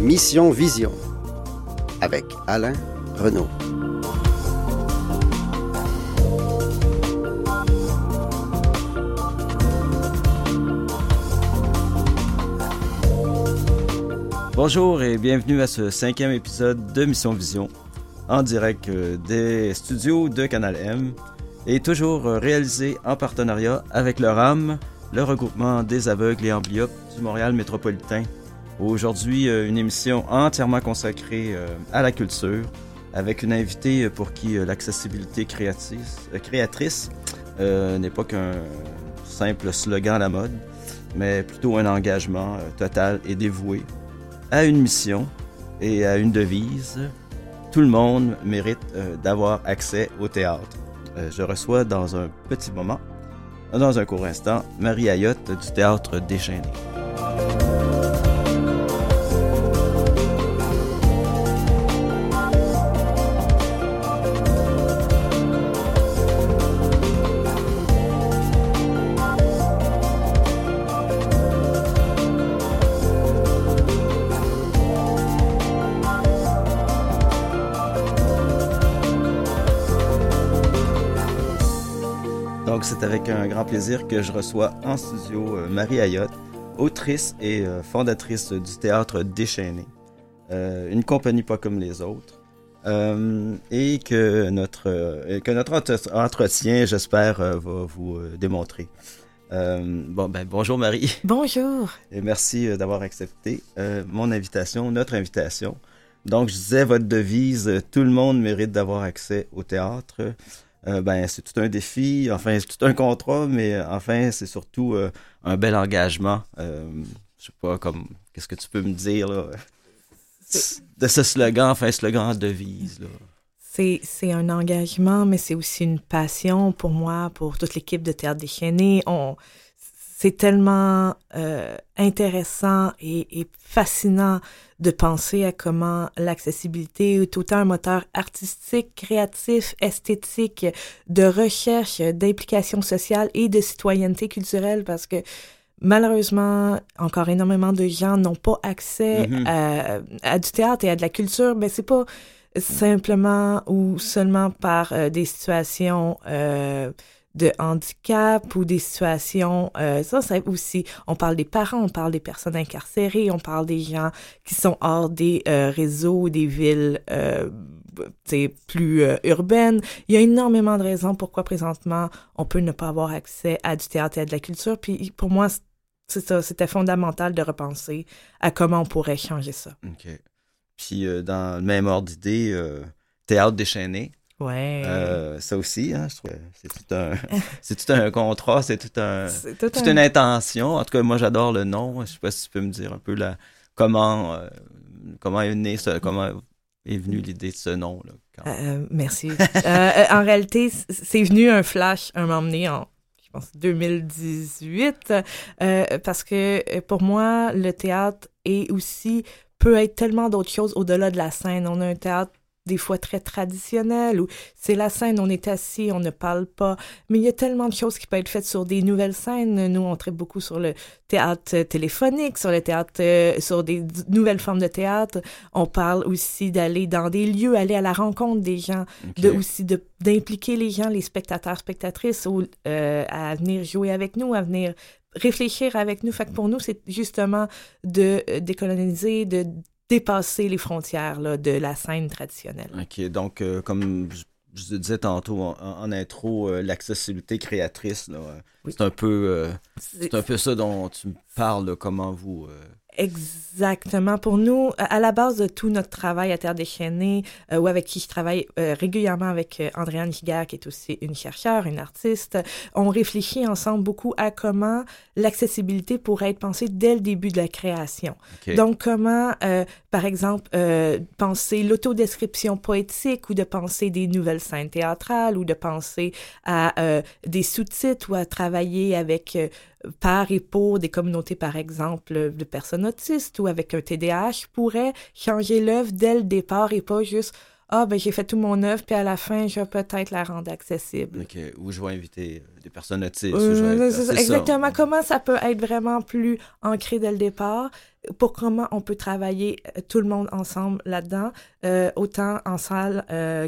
Mission Vision avec Alain Renaud. Bonjour et bienvenue à ce cinquième épisode de Mission Vision, en direct euh, des studios de Canal M et toujours euh, réalisé en partenariat avec le RAM, le regroupement des aveugles et amblyopes du Montréal métropolitain. Aujourd'hui, euh, une émission entièrement consacrée à la culture, avec une invitée pour qui l'accessibilité créatrice n'est pas qu'un simple slogan à la mode, mais plutôt un engagement total et dévoué à une mission et à une devise. Tout le monde mérite euh, d'avoir accès au théâtre. Euh, je reçois dans un petit moment, dans un court instant, Marie Ayotte du théâtre Déchaîné. Grand plaisir que je reçois en studio euh, Marie Ayotte, autrice et euh, fondatrice du théâtre Déchaîné, euh, une compagnie pas comme les autres, et que notre, que notre entretien, j'espère, va vous démontrer. bon, ben, bonjour Marie. Bonjour. Et merci d'avoir accepté mon invitation, notre invitation. Donc, je disais, votre devise, tout le monde mérite d'avoir accès au théâtre. Euh, ben, c'est tout un défi, enfin, c'est tout un contrat, mais euh, enfin, c'est surtout euh, un bel engagement. je sais pas, comme, qu'est-ce que tu peux me dire, de ce slogan, enfin, slogan devise, là. C'est un engagement, mais c'est aussi une passion pour moi, pour toute l'équipe de Théâtre déchaîné. On, c'est tellement euh, intéressant et, fascinant de penser à comment l'accessibilité est autant un moteur artistique, créatif, esthétique, de recherche, d'implication sociale et de citoyenneté culturelle parce que malheureusement, encore énormément de gens n'ont pas accès mm-hmm. à, du théâtre et à de la culture, mais c'est pas simplement ou seulement par euh, des situations euh, de handicap ou des situations, euh, ça, c'est aussi, on parle des parents, on parle des personnes incarcérées, on parle des gens qui sont hors des euh, réseaux, des villes euh, plus euh, urbaines. Il y a énormément de raisons pourquoi présentement on peut ne pas avoir accès à du théâtre et à de la culture. Puis pour moi, c'est ça, c'était fondamental de repenser à comment on pourrait changer ça. OK. Puis dans le même ordre d'idée, théâtre déchaîné, Ouais. Euh, ça aussi, hein, je trouve c'est tout un, c'est tout un contrat, c'est tout un, toute une intention. En tout cas, moi, j'adore le nom. Je sais pas si tu peux me dire un peu la, comment, euh, comment est né ce, comment est venue l'idée de ce nom là. Euh, merci. en réalité, c'est venu un flash un moment donné en, je pense, 2018, parce que pour moi, le théâtre est aussi peut être tellement d'autres choses au-delà de la scène. On a un théâtre des fois très traditionnel, où c'est la scène, on est assis, on ne parle pas. Mais il y a tellement de choses qui peuvent être faites sur des nouvelles scènes. Nous, on traite beaucoup sur le théâtre téléphonique, sur le théâtre, euh, sur des nouvelles formes de théâtre. On parle aussi d'aller dans des lieux, aller à la rencontre des gens, de aussi d'impliquer les gens, les spectateurs, spectatrices, ou, euh, à venir jouer avec nous, à venir réfléchir avec nous. Fait que pour nous, c'est justement de euh, décoloniser, de dépasser les frontières là, de la scène traditionnelle. OK, donc euh, comme je, disais tantôt en, intro, euh, l'accessibilité créatrice, c'est un peu euh, c'est un peu ça dont tu me parles, comment vous Exactement. Pour nous, à la base de tout notre travail à Terre déchaînée, euh, ou avec qui je travaille euh, régulièrement avec euh, Andréane Giguère, qui est aussi une chercheure, une artiste, on réfléchit ensemble beaucoup à comment l'accessibilité pourrait être pensée dès le début de la création. Donc, comment, euh, par exemple, euh, penser l'autodescription poétique ou de penser des nouvelles scènes théâtrales ou de penser à des sous-titres ou à travailler avec par et pour des communautés, par exemple, de personnes autistes ou avec un TDAH, pourrait changer l'œuvre dès le départ et pas juste ah, ben j'ai fait tout mon œuvre, puis à la fin, je vais peut-être la rendre accessible. OK. Ou je vais inviter euh, des personnes autistes. Euh, exactement. Comment ça peut être vraiment plus ancré dès le départ? Pour comment on peut travailler euh, tout le monde ensemble là-dedans, autant en salle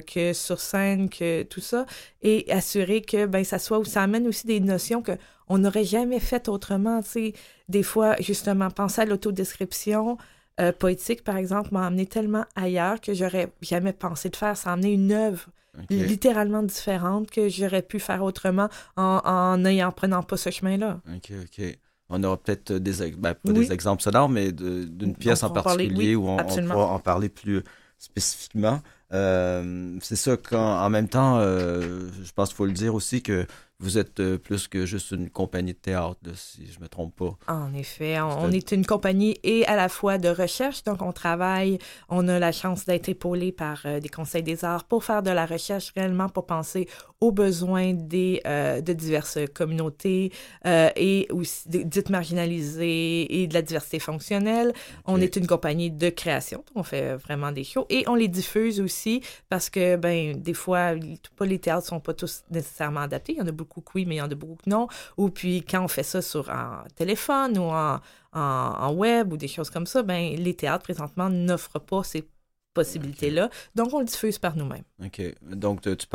que sur scène, que tout ça, et assurer que ben ça soit, ça amène aussi des notions que on n'aurait jamais faites autrement. Tu sais, des fois, justement, penser à l'autodescription, euh, poétique, par exemple, m'a amené tellement ailleurs que j'aurais jamais pensé de faire. Ça a amené une œuvre littéralement différente que j'aurais pu faire autrement en, en prenant pas ce chemin-là. OK, OK. On aura peut-être des, ben, pas des exemples sonores, mais d'une pièce en particulier où on, pourra en parler plus spécifiquement. Euh, c'est ça, quand, en même temps, euh, je pense qu'il faut le dire aussi que vous êtes euh, plus que juste une compagnie de théâtre, si je me trompe pas. En effet, on, est une compagnie et à la fois de recherche, donc on travaille, on a la chance d'être épaulé par euh, des conseils des arts pour faire de la recherche réellement, pour penser aux besoins des, euh, de diverses communautés et aussi dites marginalisées et de la diversité fonctionnelle. On est une compagnie de création, on fait vraiment des shows et on les diffuse aussi parce que, ben, des fois, pas les théâtres sont pas tous nécessairement adaptés. Il y en a beaucoup beaucoup oui, mais il y en a beaucoup que non. Ou puis quand on fait ça sur un téléphone ou en, en, web ou des choses comme ça, ben les théâtres présentement n'offrent pas ces possibilités-là. Donc, on le diffuse par nous-mêmes. OK. Donc, tu,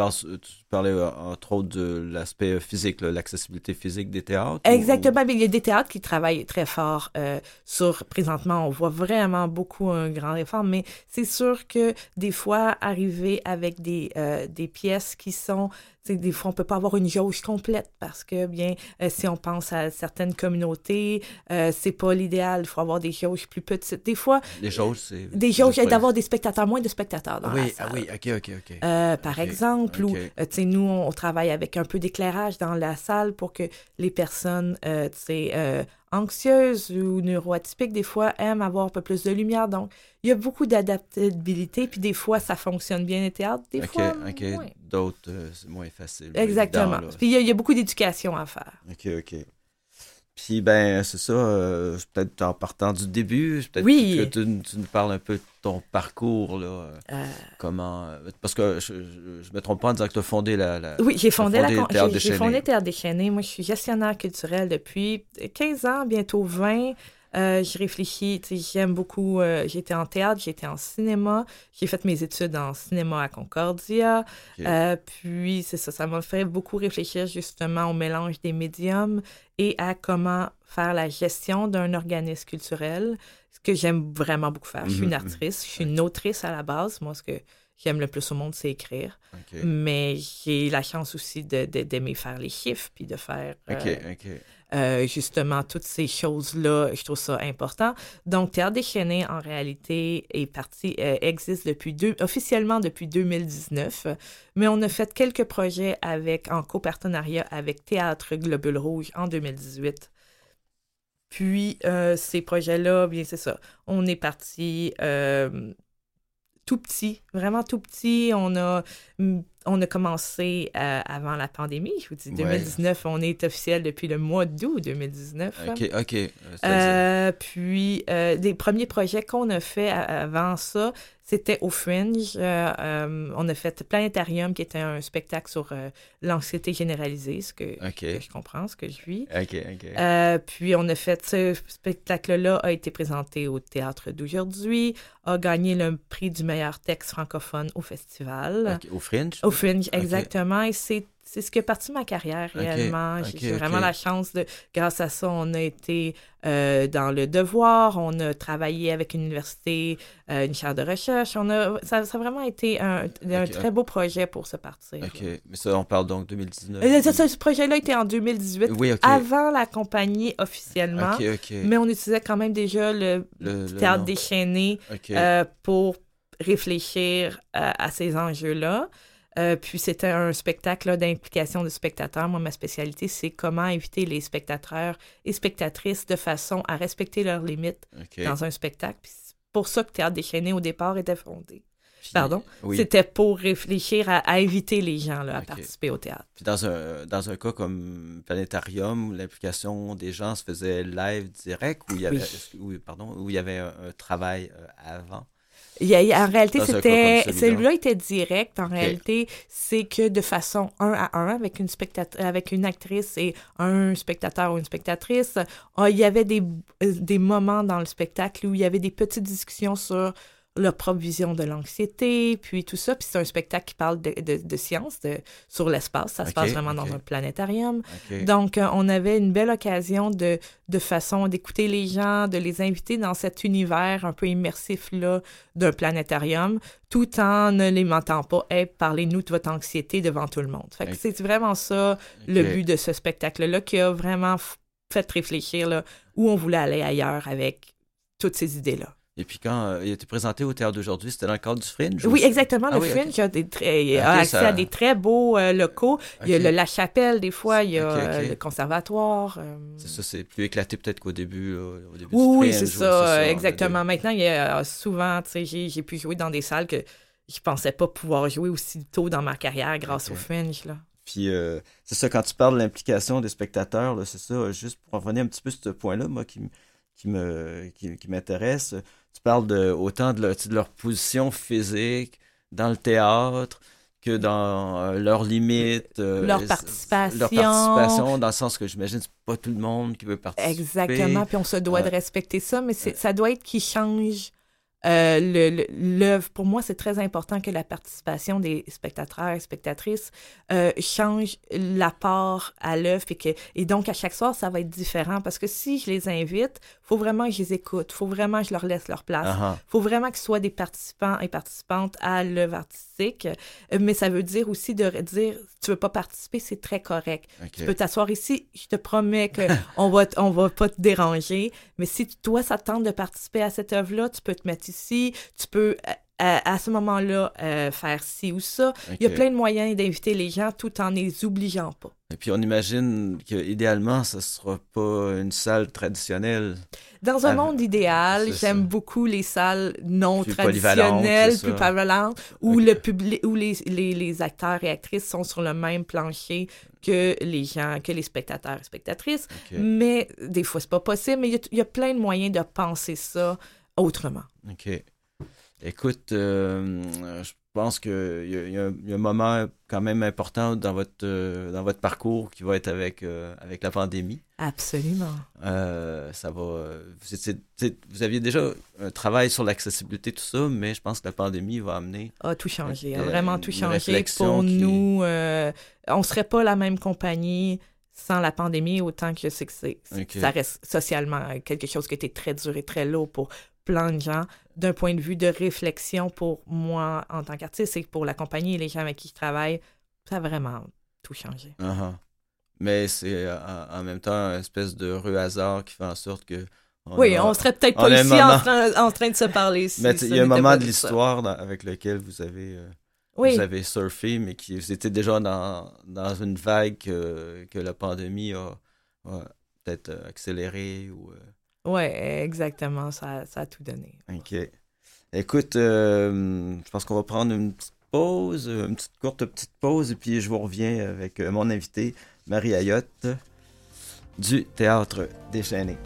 parlais euh, entre autres de l'aspect physique, l'accessibilité physique des théâtres? Exactement. Il y a des théâtres qui travaillent très fort euh, sur, présentement, on voit vraiment beaucoup un grand effort, mais c'est sûr que des fois, arriver avec des, euh, des pièces qui sont des fois, on peut pas avoir une jauge complète parce que, bien, euh, si on pense à certaines communautés, c'est pas l'idéal. Il faut avoir des jauges plus petites. Des fois. Des jauges, c'est. Des jauges, d'avoir des spectateurs, moins de spectateurs dans oui, la salle. Ah oui, OK, OK, OK. Euh, par exemple, ou, tu sais, nous, on, travaille avec un peu d'éclairage dans la salle pour que les personnes, tu sais, anxieuses ou neuroatypiques, des fois, aiment avoir un peu plus de lumière. Donc, il y a beaucoup d'adaptabilité, puis des fois, ça fonctionne bien les théâtres, des fois, OK. D'autres, euh, c'est moins facile. Exactement. puis, il y, a beaucoup d'éducation à faire. OK, OK. Puis, ben, c'est ça, euh, peut-être en partant du début, peut-être oui. que tu, tu, nous parles un peu de ton parcours, là. Euh. Comment. Parce que je, je, me trompe pas en disant que tu as fondé la. oui, j'ai fondé, la, j'ai, fondé Théâtre Déchaîné. Moi, je suis gestionnaire culturel depuis 15 ans, bientôt 20. Euh, j'ai réfléchi, j'aime beaucoup, euh, j'étais en théâtre, j'étais en cinéma, j'ai fait mes études en cinéma à Concordia, euh, puis c'est ça, ça m'a fait beaucoup réfléchir justement au mélange des médiums et à comment faire la gestion d'un organisme culturel, ce que j'aime vraiment beaucoup faire. Je suis une mhm, mhm. artiste, je suis une autrice à la base, moi ce que j'aime le plus au monde, c'est écrire. Mais j'ai la chance aussi d'aimer de, faire les chiffres, puis de faire... Euh, justement toutes ces choses-là, je trouve ça important. Donc, Théâtre déchaîné, en réalité, est parti, euh, existe depuis deux, officiellement depuis 2019, mais on a fait quelques projets avec, en copartenariat avec Théâtre Globule Rouge en 2018. Puis, euh, ces projets-là, bien, c'est ça. On est parti tout petit, vraiment tout petit. On a on a commencé euh, avant la pandémie. Je vous dis, 2019, on est officiel depuis le mois d'août 2019. OK, OK. Euh, euh, puis, des premiers projets qu'on a fait avant ça, c'était au Fringe. on a fait Planétarium, qui était un spectacle sur l'anxiété généralisée, ce que, je comprends, ce que je vis. OK, OK. puis, on a fait ce spectacle-là, a été présenté au théâtre d'aujourd'hui, a gagné le prix du meilleur texte francophone au festival. au Fringe? Fringe, exactement. Et c'est c'est ce qui a parti ma carrière réellement. J'ai vraiment la chance de, grâce à ça, on a été euh, dans le devoir, on a travaillé avec une université, euh, une chaire de recherche. On a, ça, ça a vraiment été un, un très beau projet pour se partir. OK, mais ça, on parle donc 2019. Euh, ce projet-là était en 2018, avant la compagnie officiellement. Mais on utilisait quand même déjà le, théâtre déchaîné pour réfléchir à ces enjeux-là. Euh, puis c'était un spectacle d'implication de spectateurs. Moi, ma spécialité, c'est comment inviter les spectateurs et spectatrices de façon à respecter leurs limites dans un spectacle. Puis c'est pour ça que Théâtre déchaîné, au départ, était fondé. Pardon? C'était pour réfléchir à, inviter les gens là, à participer au théâtre. Puis dans un, dans un cas comme Planétarium, l'implication des gens se faisait live direct ou il y avait, pardon, où il y avait un, travail euh, avant? Il y a- en réalité, c'était celui-là. était direct. En réalité, c'est que de façon un à un avec une spectat- avec une actrice et un spectateur ou une spectatrice, ah, il y avait des euh, des moments dans le spectacle où il y avait des petites discussions sur leur propre vision de l'anxiété, puis tout ça. Puis c'est un spectacle qui parle de, de, de science, de, sur l'espace. Ça se passe vraiment dans un planétarium. Donc, euh, on avait une belle occasion de, de façon d'écouter les gens, de les inviter dans cet univers un peu immersif-là d'un planétarium, tout en ne les mentant pas, hey, parlez-nous de votre anxiété devant tout le monde. Fait que c'est vraiment ça le but de ce spectacle-là qui a vraiment fait réfléchir là, où on voulait aller ailleurs avec toutes ces idées-là. Et puis quand euh, il a été présenté au théâtre d'aujourd'hui, c'était dans le cadre du Fringe? Oui, ou- exactement. Ah le oui, Fringe a, des très- a Ok, accès ça- à des très beaux euh, locaux. Il y a le La Chapelle, des fois, il y a euh, le conservatoire. euh, C'est ça, c'est plus éclaté peut-être qu'au début. là, au début Oui, du oui, Fringe, c'est ça, exactement. Maintenant, il y a souvent, tu sais, j'ai, pu jouer dans des salles que je pensais pas pouvoir jouer aussi tôt dans ma carrière grâce au Fringe, là. Puis euh, c'est ça, quand tu parles de l'implication des spectateurs, c'est ça, juste pour revenir un petit peu sur ce point-là, moi, qui, me qui, qui m'intéresse, tu parles de, autant de leur, de position physique dans le théâtre que dans euh, leurs limites. euh, Leur participation. Leur participation, dans le sens que j'imagine c'est pas tout le monde qui veut participer. Exactement, puis on se doit de respecter ça, mais c'est, ça doit être qui change euh, l'œuvre. Pour moi, c'est très important que la participation des spectateurs et spectatrices euh, change l'apport à l'œuvre et, et donc à chaque soir, ça va être différent parce que si je les invite, faut vraiment que je les écoute, faut vraiment que je leur laisse leur place. Ah. faut vraiment qu'ils soient des participants et participantes à l'œuvre artistique, Euh, mais ça veut dire aussi de dire, tu veux pas participer, c'est très correct. Tu peux t'asseoir ici, je te promets qu'on va, t- on va pas te déranger, mais si toi, ça te tente de participer à cette œuvre-là, tu peux te mettre ici, tu peux... euh, À, ce moment-là, euh, faire ci ou ça. Il y a plein de moyens d'inviter les gens tout en les obligeant pas. Et puis on imagine que idéalement, ce sera pas une salle traditionnelle. Dans un Ah, monde idéal, j'aime beaucoup les salles non Plus traditionnelles, plus polyvalentes, où, le public, où les, les, les acteurs et actrices sont sur le même plancher que les gens, que les spectateurs et spectatrices. Mais des fois, c'est pas possible, mais il y a- il y, a plein de moyens de penser ça autrement. OK. Écoute, euh, je pense qu'il y, a- y un- il y a un moment quand même important dans votre, euh, dans votre parcours qui va être avec, euh, avec la pandémie. Absolument. Ça va. Vous, aviez déjà un travail sur l'accessibilité, tout ça, mais je pense que la pandémie va amener. A tout changé, a vraiment tout changé. Pour qui- nous, on serait pas la même compagnie sans la pandémie, autant que c'est que c'est, ça reste socialement quelque chose qui était très dur et très lourd pour plein de gens. D'un point de vue de réflexion pour moi en tant qu'artiste et pour la compagnie et les gens avec qui je travaille, ça a vraiment tout changé. Ah. Mais c'est euh, en, même temps un espèce de heureux hasard qui fait en sorte que. on oui, a- on serait peut-être pas ici en, train, en train de se parler. si Mais il y a un moment de l'histoire avec lequel vous avez. euh, Oui, vous avez surfé, mais qui vous étiez déjà dans, dans une vague que, que la pandémie a, a peut-être euh, accéléré ou. euh, ouais, exactement. Ça, ça a tout donné. OK. Écoute, euh, je pense qu'on va prendre une petite pause, une petite courte petite pause, et puis je vous reviens avec euh, mon invité, Marie Ayotte, du Théâtre Déchaîné.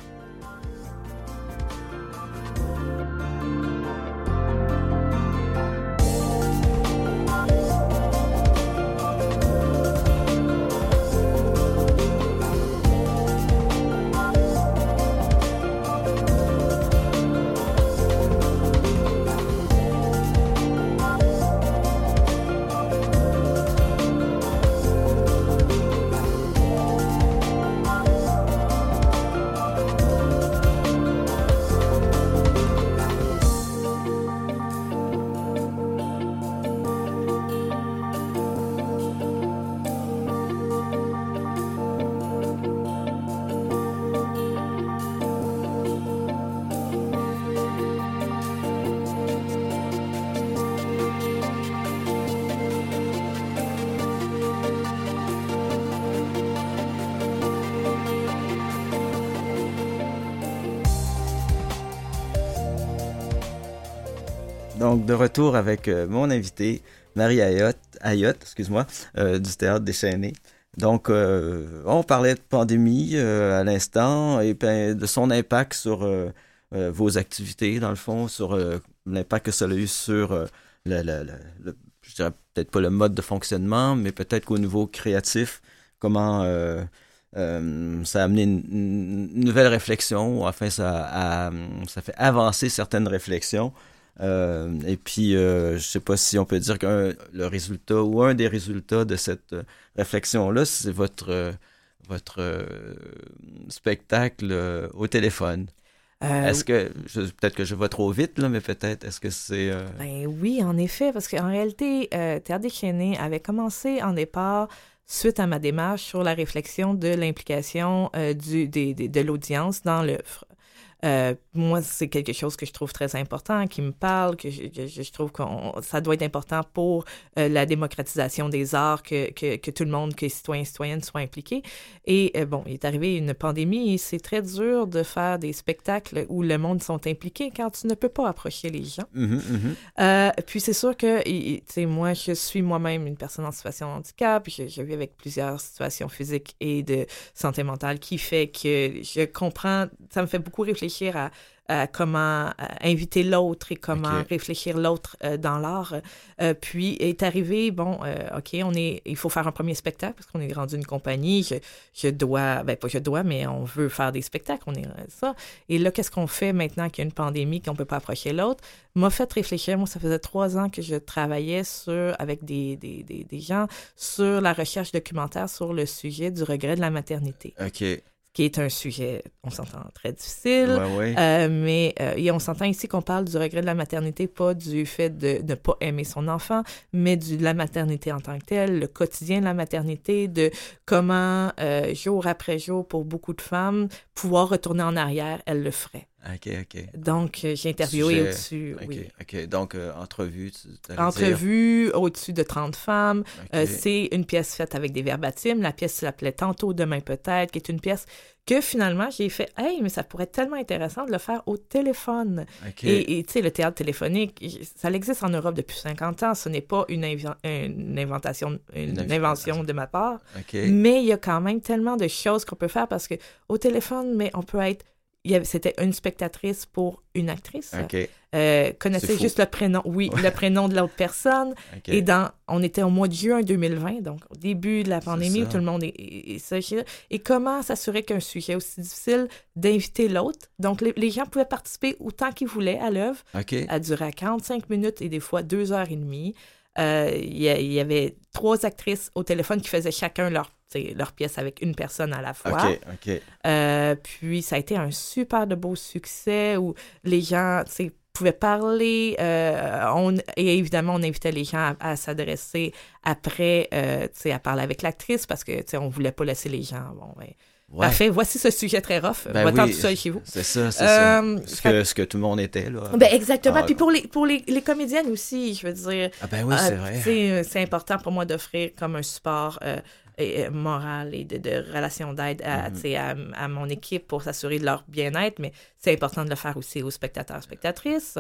Donc, de retour avec euh, mon invité, Marie Ayotte, Ayotte excuse-moi, euh, du Théâtre Déchaîné. Donc, euh, on parlait de pandémie à l'instant et ben, de son impact sur vos activités, dans le fond, sur l'impact que ça a eu sur le, je dirais peut-être pas le mode de fonctionnement, mais peut-être qu'au niveau créatif, comment ça a amené une, une, nouvelle réflexion, enfin ça, a, ça fait avancer certaines réflexions. Euh, et puis, euh, je sais pas si on peut dire que le résultat ou un des résultats de cette réflexion-là, c'est votre, votre spectacle au téléphone. Euh, est-ce que, peut-être que je vais trop vite, là, mais peut-être, est-ce que c'est... Euh... Ben oui, en effet, parce qu'en réalité, euh, Théâtre déchaîné avait commencé en départ suite à ma démarche sur la réflexion de l'implication euh, du, des, des, de l'audience dans l'œuvre. Euh, moi, c'est quelque chose que je trouve très important, qui me parle, que je, je, je trouve que ça doit être important pour euh, la démocratisation des arts, que, que, que, tout le monde, que les citoyens et citoyennes soient impliqués. Et euh, bon, il est arrivé une pandémie et c'est très dur de faire des spectacles où le monde sont impliqués quand tu ne peux pas approcher les gens. Mm -hmm, puis c'est sûr que, tu sais, moi, je suis moi-même une personne en situation de handicap, je, je vis avec plusieurs situations physiques et de santé mentale qui fait que je comprends, ça me fait beaucoup réfléchir réfléchir à, à comment inviter l'autre et comment okay. réfléchir l'autre euh, dans l'art. Euh, puis est arrivé, bon, euh, OK, on est, il faut faire un premier spectacle parce qu'on est rendu une compagnie. Je, je, dois, ben pas je dois, mais on veut faire des spectacles, on est ça. Et là, qu'est-ce qu'on fait maintenant qu'il y a une pandémie, qu'on peut pas approcher l'autre? M'a fait réfléchir. Moi, ça faisait trois ans que je travaillais sur, avec des, des, des, des gens sur la recherche documentaire sur le sujet du regret de la maternité. OK qui est un sujet, on s'entend, très difficile. Ouais, ouais. Euh, mais euh, et on s'entend ici qu'on parle du regret de la maternité, pas du fait de ne pas aimer son enfant, mais du, de la maternité en tant que telle, le quotidien de la maternité, de comment, euh, jour après jour, pour beaucoup de femmes, pouvoir retourner en arrière, elles le feraient. OK, OK. Donc, j'ai interviewé au-dessus. OK, oui. OK. Donc, euh, entrevue. Entrevue au-dessus de 30 femmes. Okay. Euh, c'est une pièce faite avec des verbatims. La pièce s'appelait Tantôt, demain peut-être, qui est une pièce que finalement, j'ai fait Hey, mais ça pourrait être tellement intéressant de le faire au téléphone. Okay. Et tu sais, le théâtre téléphonique, ça existe en Europe depuis 50 ans. Ce n'est pas une, inv une, inventation, une, une invention de ma part. Okay. Mais il y a quand même tellement de choses qu'on peut faire parce que au téléphone, mais on peut être c'était une spectatrice pour une actrice. Okay. Euh, connaissait juste le prénom, oui, ouais. le prénom de l'autre personne. Okay. Et dans, on était au mois de juin 2020, donc au début de la pandémie, où tout le monde est, est, est Et comment s'assurer qu'un sujet aussi difficile d'inviter l'autre? Donc, les, les, gens pouvaient participer autant qu'ils voulaient à l'œuvre. Okay. Elle durait 45 minutes et des fois deux heures et demie. Euh, il y, y, avait trois actrices au téléphone qui faisaient chacun leur, leur pièce avec une personne à la fois. OK, OK. Euh, puis ça a été un super de beau succès où les gens, pouvaient parler. Euh, on, et évidemment, on invitait les gens à, à s'adresser après, euh, à parler avec l'actrice parce que on ne voulait pas laisser les gens. Bon, ben, Ouais. Parfait. Voici ce sujet très rough. Ben Va-t'en oui, tout seul chez vous. C'est ça, c'est Euh, ça. Ce que, ce que tout le monde était, là. Ben exactement. Ah, Puis pour les pour les, les comédiennes aussi, je veux dire. Ah ben oui, c'est vrai. Euh, c'est important pour moi d'offrir comme un support euh, et, euh, moral et de, de relation d'aide à, Mhm. mm -hmm. à, à, mon équipe pour s'assurer de leur bien-être, mais c'est important de le faire aussi aux spectateurs, spectatrices.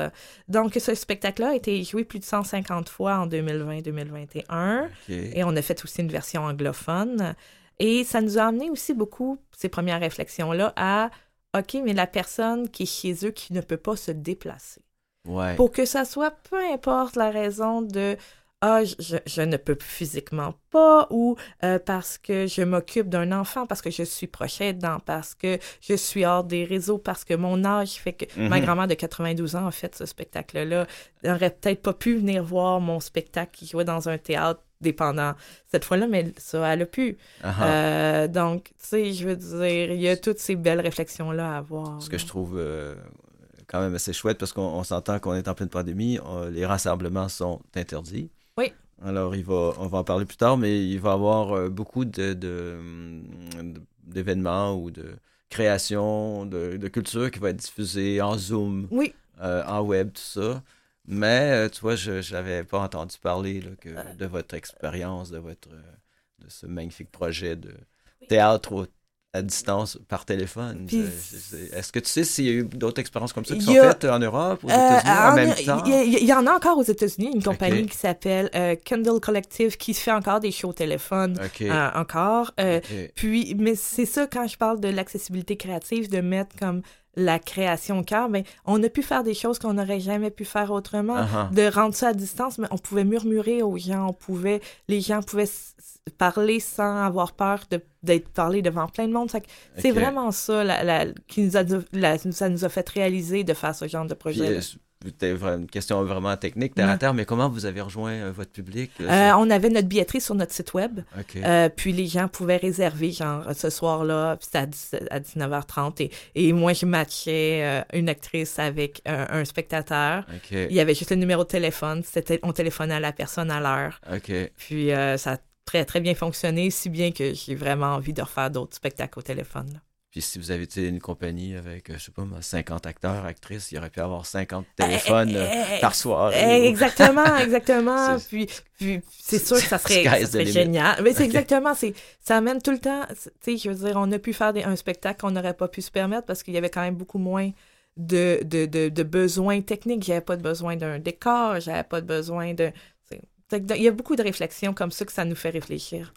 Donc, ce spectacle-là a été joué plus de 150 fois en 2020-2021. Okay. Et on a fait aussi une version anglophone. Et ça nous a amené aussi beaucoup, ces premières réflexions-là, à OK, mais la personne qui est chez eux qui ne peut pas se déplacer. Ouais. Pour que ça soit, peu importe la raison de ah, je, je, ne peux physiquement pas, ou euh, parce que je m'occupe d'un enfant, parce que je suis proche aidant, parce que je suis hors des réseaux, parce que mon âge fait que ma grand-mère de 92 ans a fait ce spectacle-là, n'aurait peut-être pas pu venir voir mon spectacle qui jouait dans un théâtre dépendant cette fois-là, mais ça, elle a pu. Uh -huh. euh, donc, tu sais, je veux dire, il y a toutes ces belles réflexions-là à avoir. Ce que je trouve euh, quand même assez chouette, parce qu'on s'entend qu'on est en pleine pandémie, on, les rassemblements sont interdits. Alors, il va, on va en parler plus tard, mais il va y avoir euh, beaucoup de, d'événements ou de créations, de, de, culture qui va être diffusée en Zoom, oui. euh, en web, tout ça. Mais, euh, tu vois, je n'avais pas entendu parler là, que, de votre expérience, de, votre, de ce magnifique projet de théâtre au à distance par téléphone. Est-ce que tu sais s'il y a eu d'autres expériences comme ça qui sont a, faites en Europe, aux États-Unis euh, en, en, même temps? Il y, y, en a encore aux États-Unis, une compagnie okay. qui s'appelle euh, Kindle Collective qui fait encore des shows au téléphone. Okay. Euh, encore. Okay. Puis, mais c'est ça quand je parle de l'accessibilité créative, de mettre comme la création au cœur, ben, on a pu faire des choses qu'on n'aurait jamais pu faire autrement, Uh-huh. de rendre ça à distance, mais on pouvait murmurer aux gens, on pouvait, les gens pouvaient parler sans avoir peur de- d'être parlé devant plein de monde. C'est vraiment ça la, la- qui nous a, la- ça nous a fait réaliser de faire ce genre de projet. euh, c'était une question vraiment technique, terre à terre, mais comment vous avez rejoint euh, votre public? euh, on avait notre billetterie sur notre site web. Euh, puis les gens pouvaient réserver, genre, ce soir-là, puis c'était à, 10 à 19h30. Et, et moi, je matchais une actrice avec un, spectateur. Il y avait juste le numéro de téléphone. C'était, on téléphonait à la personne à l'heure. Puis ça a très, très bien fonctionné, si bien que j'ai vraiment envie de refaire d'autres spectacles au téléphone. là. Puis si vous avez été une compagnie avec, euh, je sais pas, moi, 50 acteurs, actrices, il aurait pu avoir 50 téléphones euh, Eh, eh, par soir. eh, exactement, exactement. C'est- puis, puis c'est sûr que ça serait, ça serait génial. Mais c'est exactement, c'est, ça amène tout le temps, tu sais, je veux dire, on a pu faire des- un spectacle qu'on n'aurait pas pu se permettre parce qu'il y avait quand même beaucoup moins de, de, de, de besoins techniques. J'avais pas de besoin d'un décor, j'avais pas de besoin de... Il y a beaucoup de réflexions comme ça que ça nous fait réfléchir.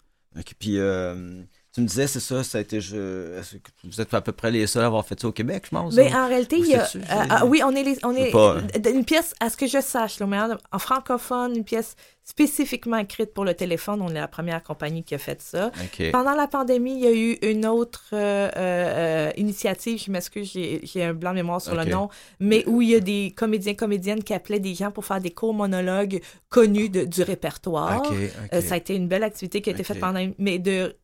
Puis euh, tu me disais, c'est ça, ça a été. Je... Vous êtes à peu près les seuls à avoir fait ça au Québec, je pense. Mais hein? en réalité, il y a. sais-tu, ah, oui, on est, les- on est pas, hein. une pièce, à ce que je sache, là, mais en, en francophone, une pièce spécifiquement écrite pour le téléphone. On est la première compagnie qui a fait ça. Pendant la pandémie, il y a eu une autre euh, euh, euh, initiative, je m'excuse, j'ai un blanc de mémoire sur le nom, mais où il y a des comédiens, comédiennes qui appelaient des gens pour faire des courts monologues connus de- du répertoire. OK. OK. Euh, ça a été une belle activité qui a été faite pendant, mais de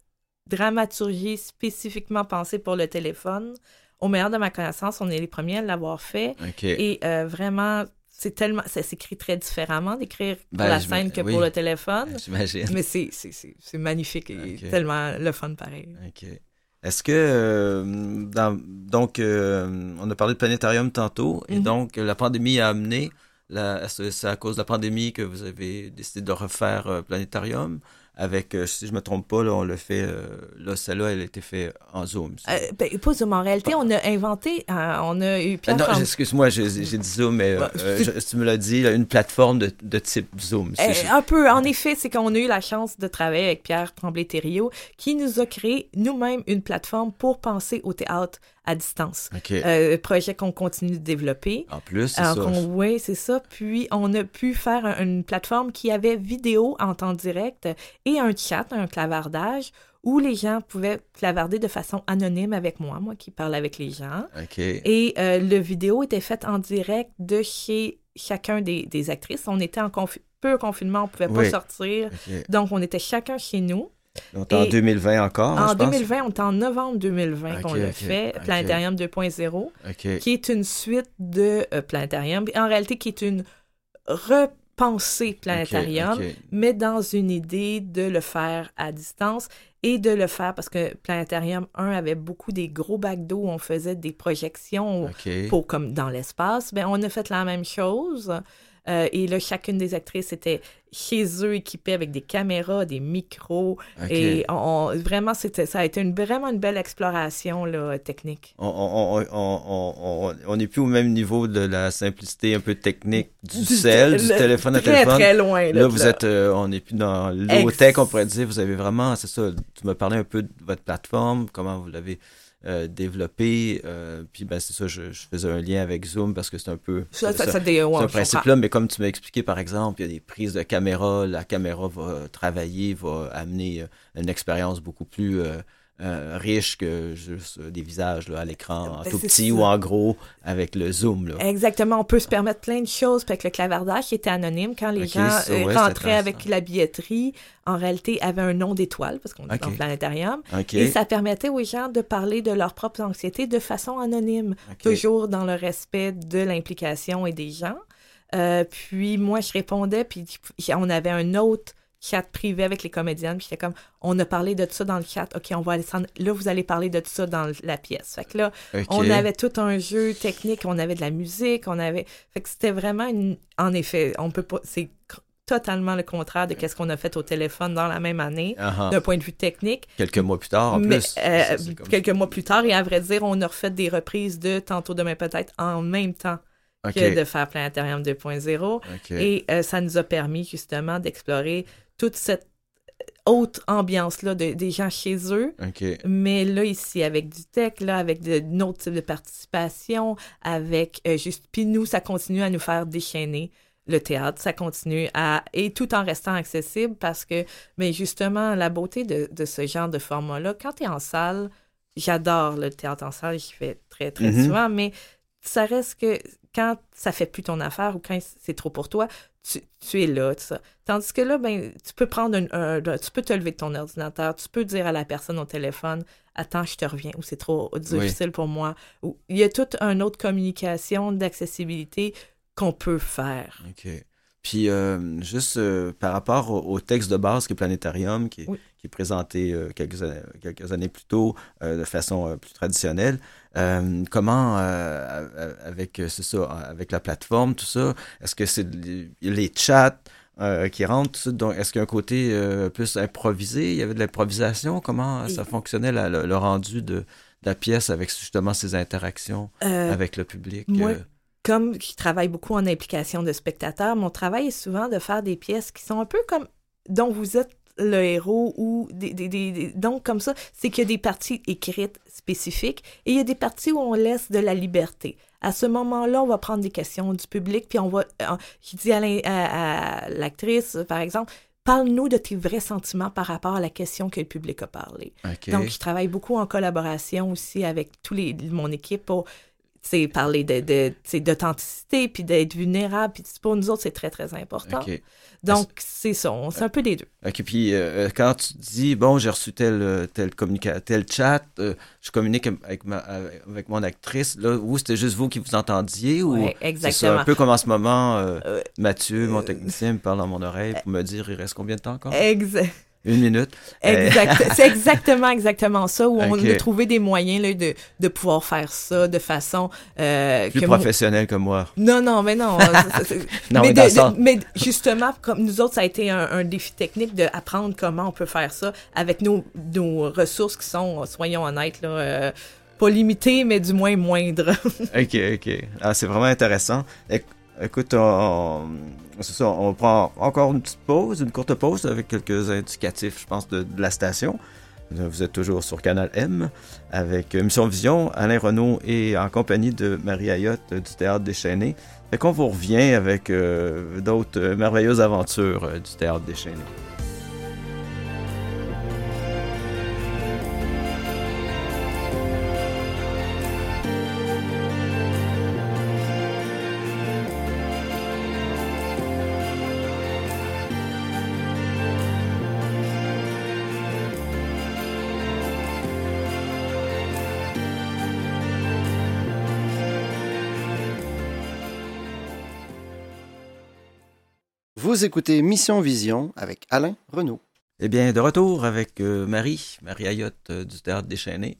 dramaturgie spécifiquement pensée pour le téléphone. Au meilleur de ma connaissance, on est les premiers à l'avoir fait. Et euh, vraiment, c'est tellement, ça s'écrit très différemment d'écrire pour Ben, la scène que oui. pour le téléphone. J'imagine. Mais c'est, c'est, c'est, c'est magnifique et Ok. tellement le fun pareil. OK. Est-ce que, euh, dans- donc, euh, on a parlé de planétarium tantôt, et Mhm. donc la pandémie a amené, c'est à cause de la pandémie que vous avez décidé de refaire euh, planétarium? Avec, euh, si je me trompe pas, là, on le fait, euh, là, celle-là, elle a été faite en Zoom. Euh, ben, pas Zoom. En réalité, on a inventé, on a eu Pierre non, excuse-moi, j'ai dit Zoom, mais je- tu me l'as dit, là, une plateforme de, de type Zoom. Un peu, en effet, c'est qu'on a eu la chance de travailler avec Pierre Tremblay-Thériault, qui nous a créé nous-mêmes une plateforme pour penser au théâtre à distance. Euh, projet qu'on continue de développer. en plus, c'est ça. oui, c'est ça. Puis on a pu faire un- une plateforme qui avait vidéo en temps direct et un chat, un clavardage, où les gens pouvaient clavarder de façon anonyme avec moi, moi qui parle avec les gens. OK. Et euh, le vidéo était fait en direct de chez chacun des, des actrices. On était en confi- peu confinement, on pouvait pas sortir. Donc, on était chacun chez nous. Donc, en Et- 2020 encore, hein, en je pense? 2020, on est en novembre 2020 qu'on Ok, l'a ok, fait. Planétarium 2.0 OK. qui est une suite de euh, Planétarium, en réalité qui est une repensée Planétarium, mais dans une idée de le faire à distance et de le faire parce que Planétarium 1 avait beaucoup des gros bacs d'eau on faisait des projections pour, comme dans l'espace. Ben, on a fait la même chose. Euh, et là, chacune des actrices était chez eux équipée avec des caméras, des micros. Et on, on- vraiment, c'était, ça a été une, vraiment une belle exploration là, technique. On, n'est plus au même niveau de la simplicité un peu technique du, Du- cell, du téléphone à très, téléphone. très loin. Là, vous êtes, euh, on n'est plus dans Ex- low-tech, on pourrait dire. Vous avez vraiment, c'est ça, tu m'as parlé un peu de votre plateforme, comment vous l'avez euh, développée. euh, puis, ben, c'est ça, je, je faisais un lien avec Zoom parce que c'est un peu. Ça, ça, ça. ouais, je principe-là, mais comme tu m'as expliqué, par exemple, il y a des prises de caméra, la caméra va travailler, va amener euh, une expérience beaucoup plus euh, riche que juste euh, des visages là, à l'écran, en Ben, tout petit ça. ou en gros, avec le zoom. Là. Exactement, on peut se permettre plein de choses. Fait que le clavardage était anonyme quand les gens ça, euh, ouais, rentraient avec la billetterie. En réalité, avaient un nom d'étoile parce qu'on est Ok. dans le planétarium. Et ça permettait aux gens de parler de leur propre anxiété de façon anonyme, toujours dans le respect de l'implication et des gens. Euh, puis moi, je répondais, puis on avait un autre chat privé avec les comédiennes, puis j'étais comme, on a parlé de ça dans le chat, ok, on va aller s'en- Là, vous allez parler de ça dans la pièce. Fait que là, on avait tout un jeu technique, on avait de la musique, on avait... Fait que c'était vraiment une... En effet, on peut pas... C'est totalement le contraire de qu'est-ce qu'on a fait au téléphone dans la même année, ah. d'un point de vue technique. Quelques mois plus tard, en Mais plus. euh, quelques mois plus tard, et à vrai dire, on a refait des reprises de Tantôt demain peut-être en même temps que de faire Planétarium 2.0. OK. Et euh, ça nous a permis justement d'explorer toute cette autre ambiance là, de, des gens chez eux. OK. Mais là, ici, avec du tech, là, avec de, autre type de participation, avec euh, juste. Puis nous, ça continue à nous faire déchaîner le théâtre, ça continue à. Et tout en restant accessible parce que, mais justement, la beauté de, de ce genre de format-là, quand tu es en salle, j'adore le théâtre en salle, j'y fais très, très Mhm. souvent, mais ça reste que quand ça fait plus ton affaire ou quand c'est trop pour toi, tu, tu es là, tout ça. Tandis que là, ben, tu peux prendre un, un- tu peux te lever de ton ordinateur, tu peux dire à la personne au téléphone, attends, je te reviens, ou c'est trop difficile pour moi. Ou il y a toute une autre communication d'accessibilité qu'on peut faire. OK. Puis, euh, juste euh, par rapport au, au texte de base qui est Planétarium, qui est, Oui. qui est présenté euh, quelques, années- quelques années plus tôt de façon plus traditionnelle, euh, comment, euh, avec, euh, c'est ça, avec la plateforme, tout ça, est-ce que c'est les, chats euh, qui rentrent, tout ça, donc est-ce qu'il y a un côté plus improvisé? Il y avait de l'improvisation? Comment ça fonctionnait, la- le, le rendu de, de la pièce avec justement ces interactions avec le public? moi, comme je travaille beaucoup en implication de spectateurs, mon travail est souvent de faire des pièces qui sont un peu comme dont vous êtes le héros ou des, des- des- des- donc comme ça, c'est qu'il y a des parties écrites spécifiques et il y a des parties où on laisse de la liberté. À ce moment-là, on va prendre des questions du public, puis on va, euh, je dis à l'actrice, par exemple, parle-nous de tes vrais sentiments par rapport à la question que le public a parlé. Donc, je travaille beaucoup en collaboration aussi avec tous les mon équipe pour sais, parler de, de, d'authenticité, puis d'être vulnérable. Puis pour nous autres, c'est très, très important. Donc, c'est ça. on- C'est un peu des deux. OK, puis euh, quand tu dis, bon, j'ai reçu tel, euh, tel, communica tel chat, euh, je communique avec, ma, avec mon actrice, là, vous, c'était juste vous qui vous entendiez ou Ouais, c'est ça, un peu comme en ce moment, euh, Euh, Mathieu, mon technicien, me parle dans mon oreille pour me dire, il reste combien de temps encore? Exa- Une minute. Euh, exact- c'est exactement, exactement ça, où on a trouvé des moyens là, de, de pouvoir faire ça de façon euh, plus que moi- professionnel que moi. Non, non, mais non. c'est- Non, mais, mais de- de- mais justement, comme nous autres, ça a été un, un défi technique d'apprendre comment on peut faire ça avec nos, nos ressources qui sont, soyons honnêtes, là, euh, pas limitées, mais du moins moindres. OK, OK. Ah, c'est vraiment intéressant. Écoute, on, ça, on prend encore une petite pause, une courte pause avec quelques indicatifs, je pense, de, la station. Vous êtes toujours sur Canal M avec Mission Vision, Alain Renaud et en compagnie de Marie Ayotte du Théâtre Déchaîné. Fait qu'on vous revient avec euh, d'autres merveilleuses aventures euh, du Théâtre Déchaîné. Vous écoutez Mission Vision avec Alain Renaud. Eh bien, de retour avec euh, Marie, Marie Ayotte euh, du Théâtre Déchaîné,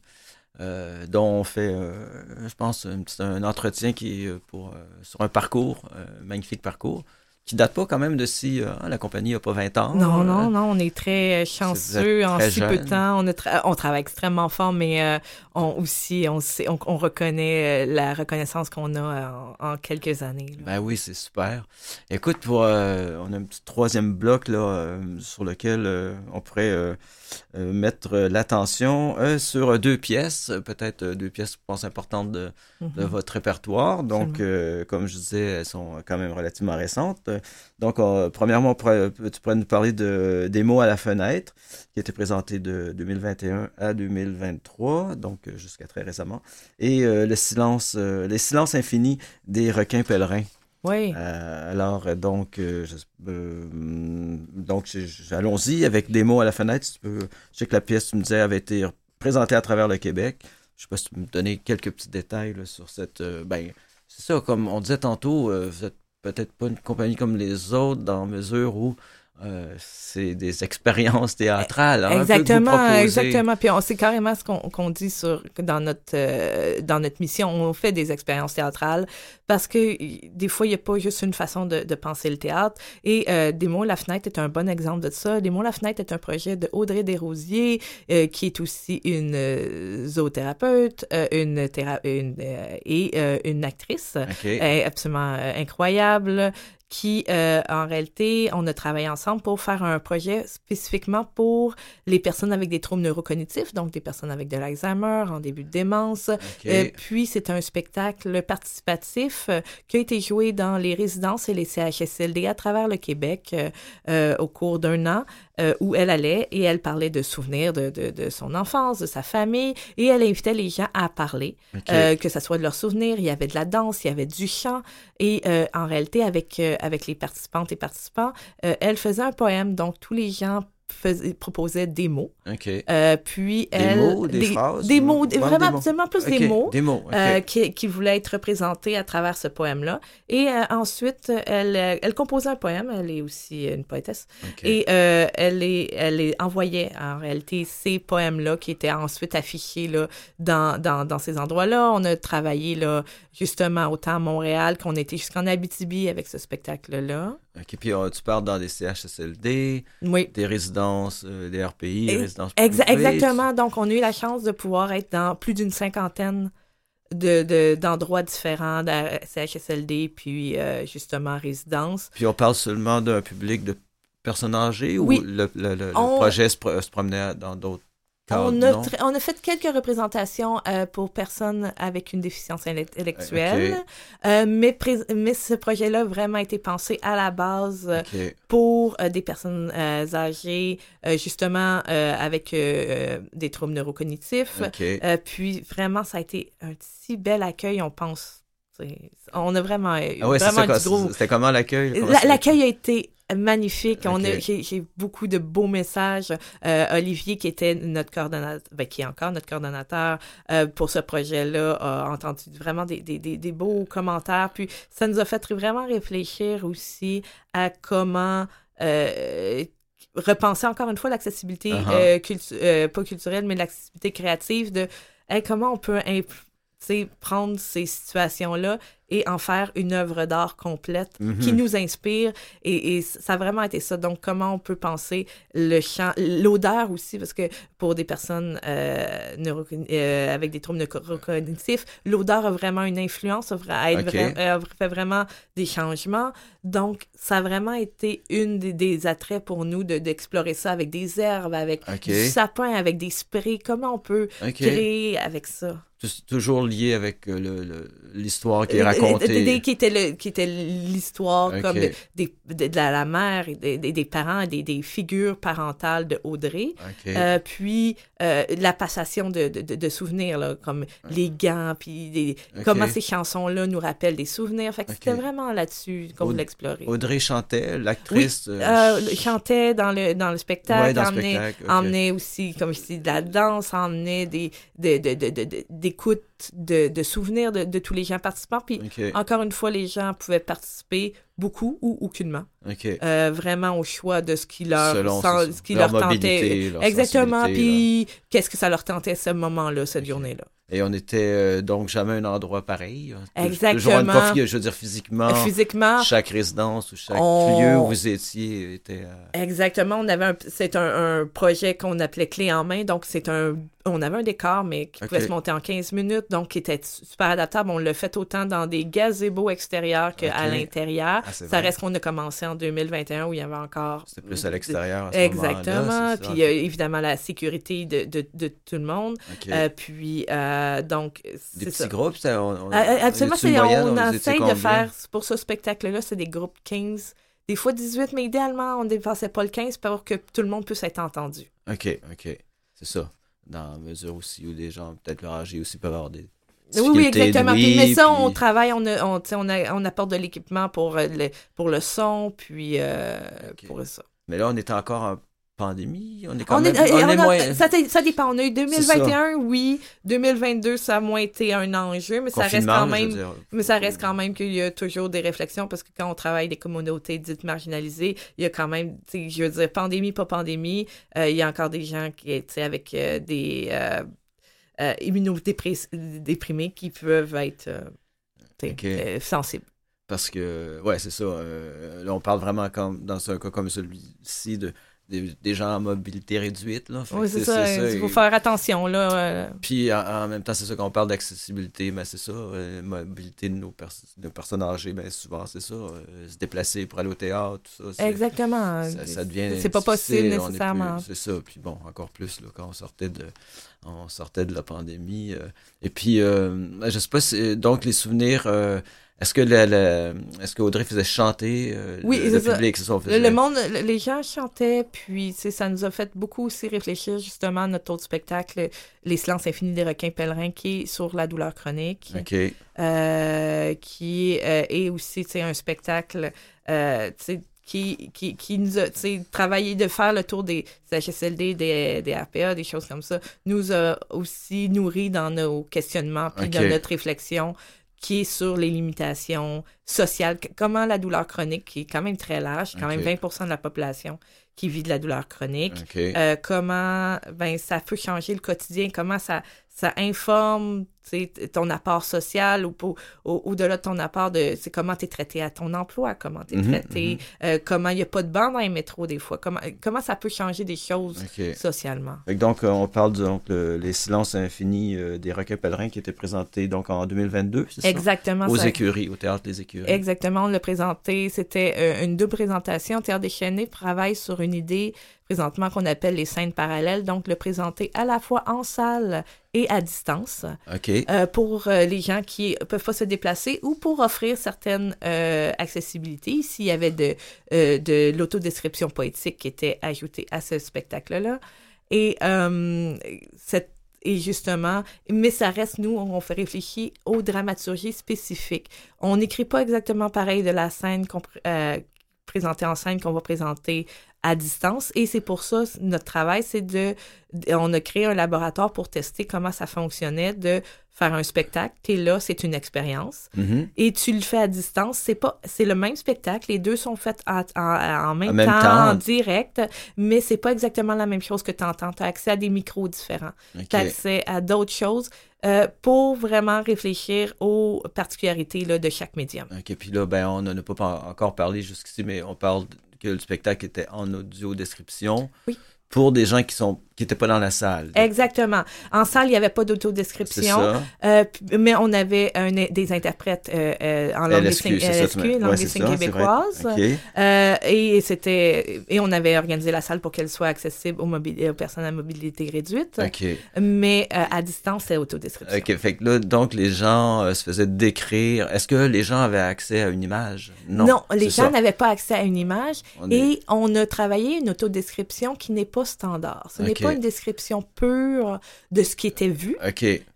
euh, dont on fait, je pense, un, entretien qui pour, sur un parcours, un magnifique parcours, qui date pas quand même de si euh, la compagnie n'a pas 20 ans. non, euh, non, non, on est très vous chanceux en si peu de temps. On, tra- on travaille extrêmement fort, mais euh, on aussi, on, sait- on, on reconnaît euh, la reconnaissance qu'on a en, en quelques années. là. Ben oui, c'est super. Écoute, pour, euh, on a un petit troisième bloc là, euh, sur lequel euh, on pourrait euh, euh, mettre euh, l'attention euh, sur deux pièces, euh, peut-être euh, deux pièces, je pense, importantes de, de Mhm. votre répertoire. Donc, euh, comme je disais, elles sont quand même relativement récentes. Donc, euh, premièrement, pourrait- tu pourrais nous parler de Des mots à la fenêtre, qui a été présenté de 2021 à 2023, donc euh, jusqu'à très récemment. Et euh, le silence, euh, les silences infinis des requins pèlerins. Oui. Euh, alors, euh, donc, euh, euh, donc allons-y avec des mots à la fenêtre. Si tu peux- je sais que la pièce, tu me disais, avait été présentée à travers le Québec. Je sais pas si tu peux me donner quelques petits détails là, sur cette. euh, ben, c'est ça, comme on disait tantôt, euh, vous êtes peut-être pas une compagnie comme les autres dans mesure où euh, c'est des expériences théâtrales. hein, un peu que vous Exactement, exactement. Puis on c'est carrément ce qu'on dit sur dans notre euh, dans notre mission. On fait des expériences théâtrales parce que des fois il n'y a pas juste une façon de, de penser le théâtre. Et euh, Des mots la fenêtre est un bon exemple de ça. Des mots la fenêtre est un projet de Audrey Desrosiers euh, qui est aussi une zoothérapeute, une, théra- une et une actrice absolument incroyable qui, euh, en réalité, on a travaillé ensemble pour faire un projet spécifiquement pour les personnes avec des troubles neurocognitifs, donc des personnes avec de l'Alzheimer, en début de démence. Euh, puis, c'est un spectacle participatif euh, qui a été joué dans les résidences et les CHSLD à travers le Québec au cours d'un an. Où elle allait et elle parlait de souvenirs de, de, de, son enfance, de sa famille, et elle invitait les gens à parler, que ce soit de leurs souvenirs. Il y avait de la danse, il y avait du chant, et en réalité, avec avec les participantes et participants, euh, elle faisait un poème, donc tous les gens proposait des mots. Euh, puis elle, des mots, des, phrases? Des mots, vraiment absolument plus des mots. Des mots, euh, qui, qui, voulaient être représentés à travers ce poème-là. Et euh, ensuite, elle, elle composait un poème, elle est aussi une poétesse. Et elle, est, elle est envoyait en réalité ces poèmes-là qui étaient ensuite affichés là, dans, dans, dans ces endroits-là. On a travaillé là, justement autant à Montréal qu'on était jusqu'en Abitibi avec ce spectacle-là. OK, puis tu parles dans des CHSLD, oui. des résidences, euh, des RPI, des résidences exa Exactement. Donc, on a eu la chance de pouvoir être dans plus d'une cinquantaine d'endroits de, différents, de CHSLD, puis euh, justement résidences. Puis on parle seulement d'un public de personnes âgées ou le, le, projet se, se promenait dans d'autres on, a on a fait quelques représentations euh, pour personnes avec une déficience intellectuelle, euh, mais, mais ce projet-là a vraiment été pensé à la base euh, pour des personnes âgées, justement avec des troubles neurocognitifs. puis vraiment, ça a été un si bel accueil, on pense. On a vraiment, ah ouais, vraiment C'était comment l'accueil? L'accueil a été magnifique. On a, j'ai, beaucoup de beaux messages. Euh, Olivier, qui était notre coordonnateur, ben, qui est encore notre coordonnateur euh, pour ce projet-là, a entendu vraiment des, des, des, beaux commentaires. Puis ça nous a fait vraiment réfléchir aussi à comment euh, repenser encore une fois l'accessibilité, uh-huh. pas culturelle, mais l'accessibilité créative de comment on peut prendre ces situations-là et en faire une œuvre d'art complète qui mhm. nous inspire. Et, ça a vraiment été ça. Donc, comment on peut penser le chant, l'odeur aussi, parce que pour des personnes euh, euh, avec des troubles neurocognitifs, l'odeur a vraiment une influence, a, fait vraiment des changements. Donc, ça a vraiment été une des, attraits pour nous d'explorer ça avec des herbes, avec du sapin, avec des sprays. Comment on peut créer avec ça? toujours lié avec euh, l'histoire qui est racontée. Qui était qui était l'histoire comme de, de, la, mère, des, des parents, des, des, figures parentales de Audrey. Euh, puis euh, la passation de, de, souvenirs, là, comme les gants, puis comment ces chansons-là nous rappellent des souvenirs. Fait que c'était vraiment là-dessus qu'on voulait explorer. Audrey chantait, l'actrice. Oui, chantait dans le, dans le spectacle, ouais, emmenait, aussi, comme je dis, de la danse, emmenait des, des, des, des écoute de, de souvenirs de, de, tous les gens participants. Puis encore une fois, les gens pouvaient participer beaucoup ou aucunement. Euh, vraiment au choix de ce qui leur, ce qui leur, tentait. Exactement. Puis qu'est-ce que ça leur tentait ce moment-là, cette journée-là? Et on était euh, donc jamais un endroit pareil. Exactement. je veux dire physiquement. Physiquement. Chaque résidence ou chaque lieu où vous étiez était. Euh, Exactement. On avait c'est un, un, projet qu'on appelait clé en main. Donc c'est un on avait un décor, mais qui pouvait se monter en 15 minutes, donc qui était super adaptable. On l'a fait autant dans des gazebos extérieurs qu'à l'intérieur. Ah, ça reste qu'on a commencé en 2021 où il y avait encore. C'était plus à l'extérieur. Exactement. Puis évidemment la sécurité de, de, de tout le monde. Euh, puis euh, donc. Des petits groupes, ça, on, on, Absolument, on, on essaye de faire pour ce spectacle-là, c'est des groupes 15 des fois 18, mais idéalement, on ne dépassait pas le 15 pour que tout le monde puisse être entendu. OK, OK. C'est ça. Dans la mesure aussi où des gens peut-être âgés aussi peuvent avoir des oui, oui, exactement. mais ça, on travaille, on, on, on, on, apporte de l'équipement pour, euh, le, pour le son, puis euh, pour ça. Mais là, on est encore en pandémie. On est quand même. on est moins... ça, ça, dépend. On a eu 2021, oui. 2022, ça a moins été un enjeu, mais ça reste quand même. Mais ça reste quand même qu'il y a toujours des réflexions parce que quand on travaille des communautés dites marginalisées, il y a quand même, je veux dire, pandémie, pas pandémie, euh, il y a encore des gens qui, avec des euh, immunodéprimés qui peuvent être euh, euh, sensibles. Parce que, ouais, c'est ça. là, on parle vraiment, comme, dans un cas comme celui-ci, de, des, gens à mobilité réduite. Là. oui, c'est ça. Il faut faire attention. Là, euh. Puis en, même temps, c'est ça qu'on parle d'accessibilité, mais c'est ça, mobilité de nos, personnes âgées, bien souvent, c'est ça. se déplacer pour aller au théâtre, tout ça. Exactement. Ça, devient. C'est pas possible nécessairement. C'est ça. Puis bon, encore plus là, quand on sortait de on sortait de la pandémie. et puis, je sais pas, donc les souvenirs, est-ce que le, est-ce qu'Audrey faisait chanter euh, le, public, ça. Le, monde, les gens chantaient, puis ça nous a fait beaucoup aussi réfléchir justement à notre autre spectacle, Les silences infinis des requins pèlerins, qui est sur la douleur chronique, euh, qui euh, est aussi un spectacle qui, qui, qui, nous a travaillé de faire le tour des CHSLD, des, des RPA, des choses comme ça, nous a aussi nourri dans nos questionnements, puis dans notre réflexion qui est sur les limitations sociales. Comment la douleur chronique, qui est quand même très large, quand même 20% de la population qui vit de la douleur chronique, euh, comment ben, ça peut changer le quotidien, comment ça, ça informe ton apport social ou au-delà de ton apport de c'est comment tu es traité à ton emploi, comment tu es mhm, traité, mhm. Euh, comment il n'y a pas de banc dans les métros des fois, comment, comment ça peut changer des choses socialement. donc, euh, on parle donc les silences infinis euh, des requins pèlerins qui étaient présentés donc en 2022, c'est ça? Exactement. Aux écuries, au Théâtre des écuries. Exactement, on l'a présenté, c'était une double présentation. Théâtre déchaîné travaille sur une idée présentement qu'on appelle les scènes parallèles, donc le présenter à la fois en salle et à distance euh, pour euh, les gens qui peuvent pas se déplacer ou pour offrir certaines euh, accessibilités. Ici, il y avait de, de l'autodescription poétique qui était ajoutée à ce spectacle-là. Et, justement, mais ça reste, nous, on fait réfléchir aux dramaturgies spécifiques. On n'écrit pas exactement pareil de la scène qu'on présentée en scène qu'on va présenter à distance. Et c'est pour ça, notre travail, c'est de, on a créé un laboratoire pour tester comment ça fonctionnait, de faire un spectacle. Tu es là, c'est une expérience. Mm-hmm. Et tu le fais à distance. C'est pas, c'est le même spectacle. Les deux sont faits en, en, même, temps, en direct, mais c'est pas exactement la même chose que tu entends. Tu as accès à des micros différents. Tu as accès à d'autres choses. Euh, pour vraiment réfléchir aux particularités là, de chaque médium. OK, puis là, ben, on n'en a pas encore parlé jusqu'ici, mais on parle que le spectacle était en audio description. Oui. Pour des gens qui sont qui n'étaient pas dans la salle. Exactement. En salle, il n'y avait pas d'autodescription, euh, mais on avait un, des interprètes euh, euh, en langue LSQ, langue québécoise. Euh, et c'était et on avait organisé la salle pour qu'elle soit accessible aux, aux, personnes à mobilité réduite. Mais à distance, c'est autodescription. OK. Fait que là, donc, les gens se faisaient décrire. Est-ce que les gens avaient accès à une image? Non. Non, les gens n'avaient pas accès à une image. et on a travaillé une autodescription qui n'est pas standard. Ce n'est pas une description pure de ce qui était vu,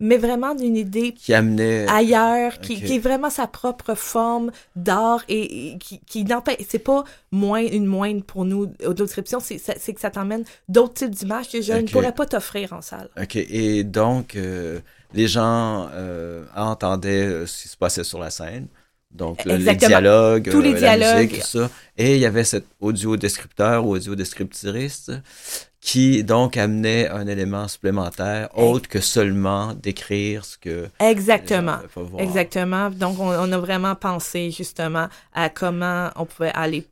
mais vraiment d'une idée qui amenait ailleurs, qui, qui, est vraiment sa propre forme d'art et, qui, qui n'empêche, c'est pas moins une moindre pour nous description, c'est que ça t'emmène d'autres types d'images que je ne pourrais pas t'offrir en salle. OK. Et donc, euh, les gens euh, entendaient euh, ce qui se passait sur la scène. Donc, les dialogues, Tous les dialogues. musique, tout ça. Et il y avait cet audio-descripteur ou audio-descriptiriste qui donc amenait un élément supplémentaire autre que seulement décrire ce que exactement. exactement. Donc on, on, a vraiment pensé justement à comment on pouvait aller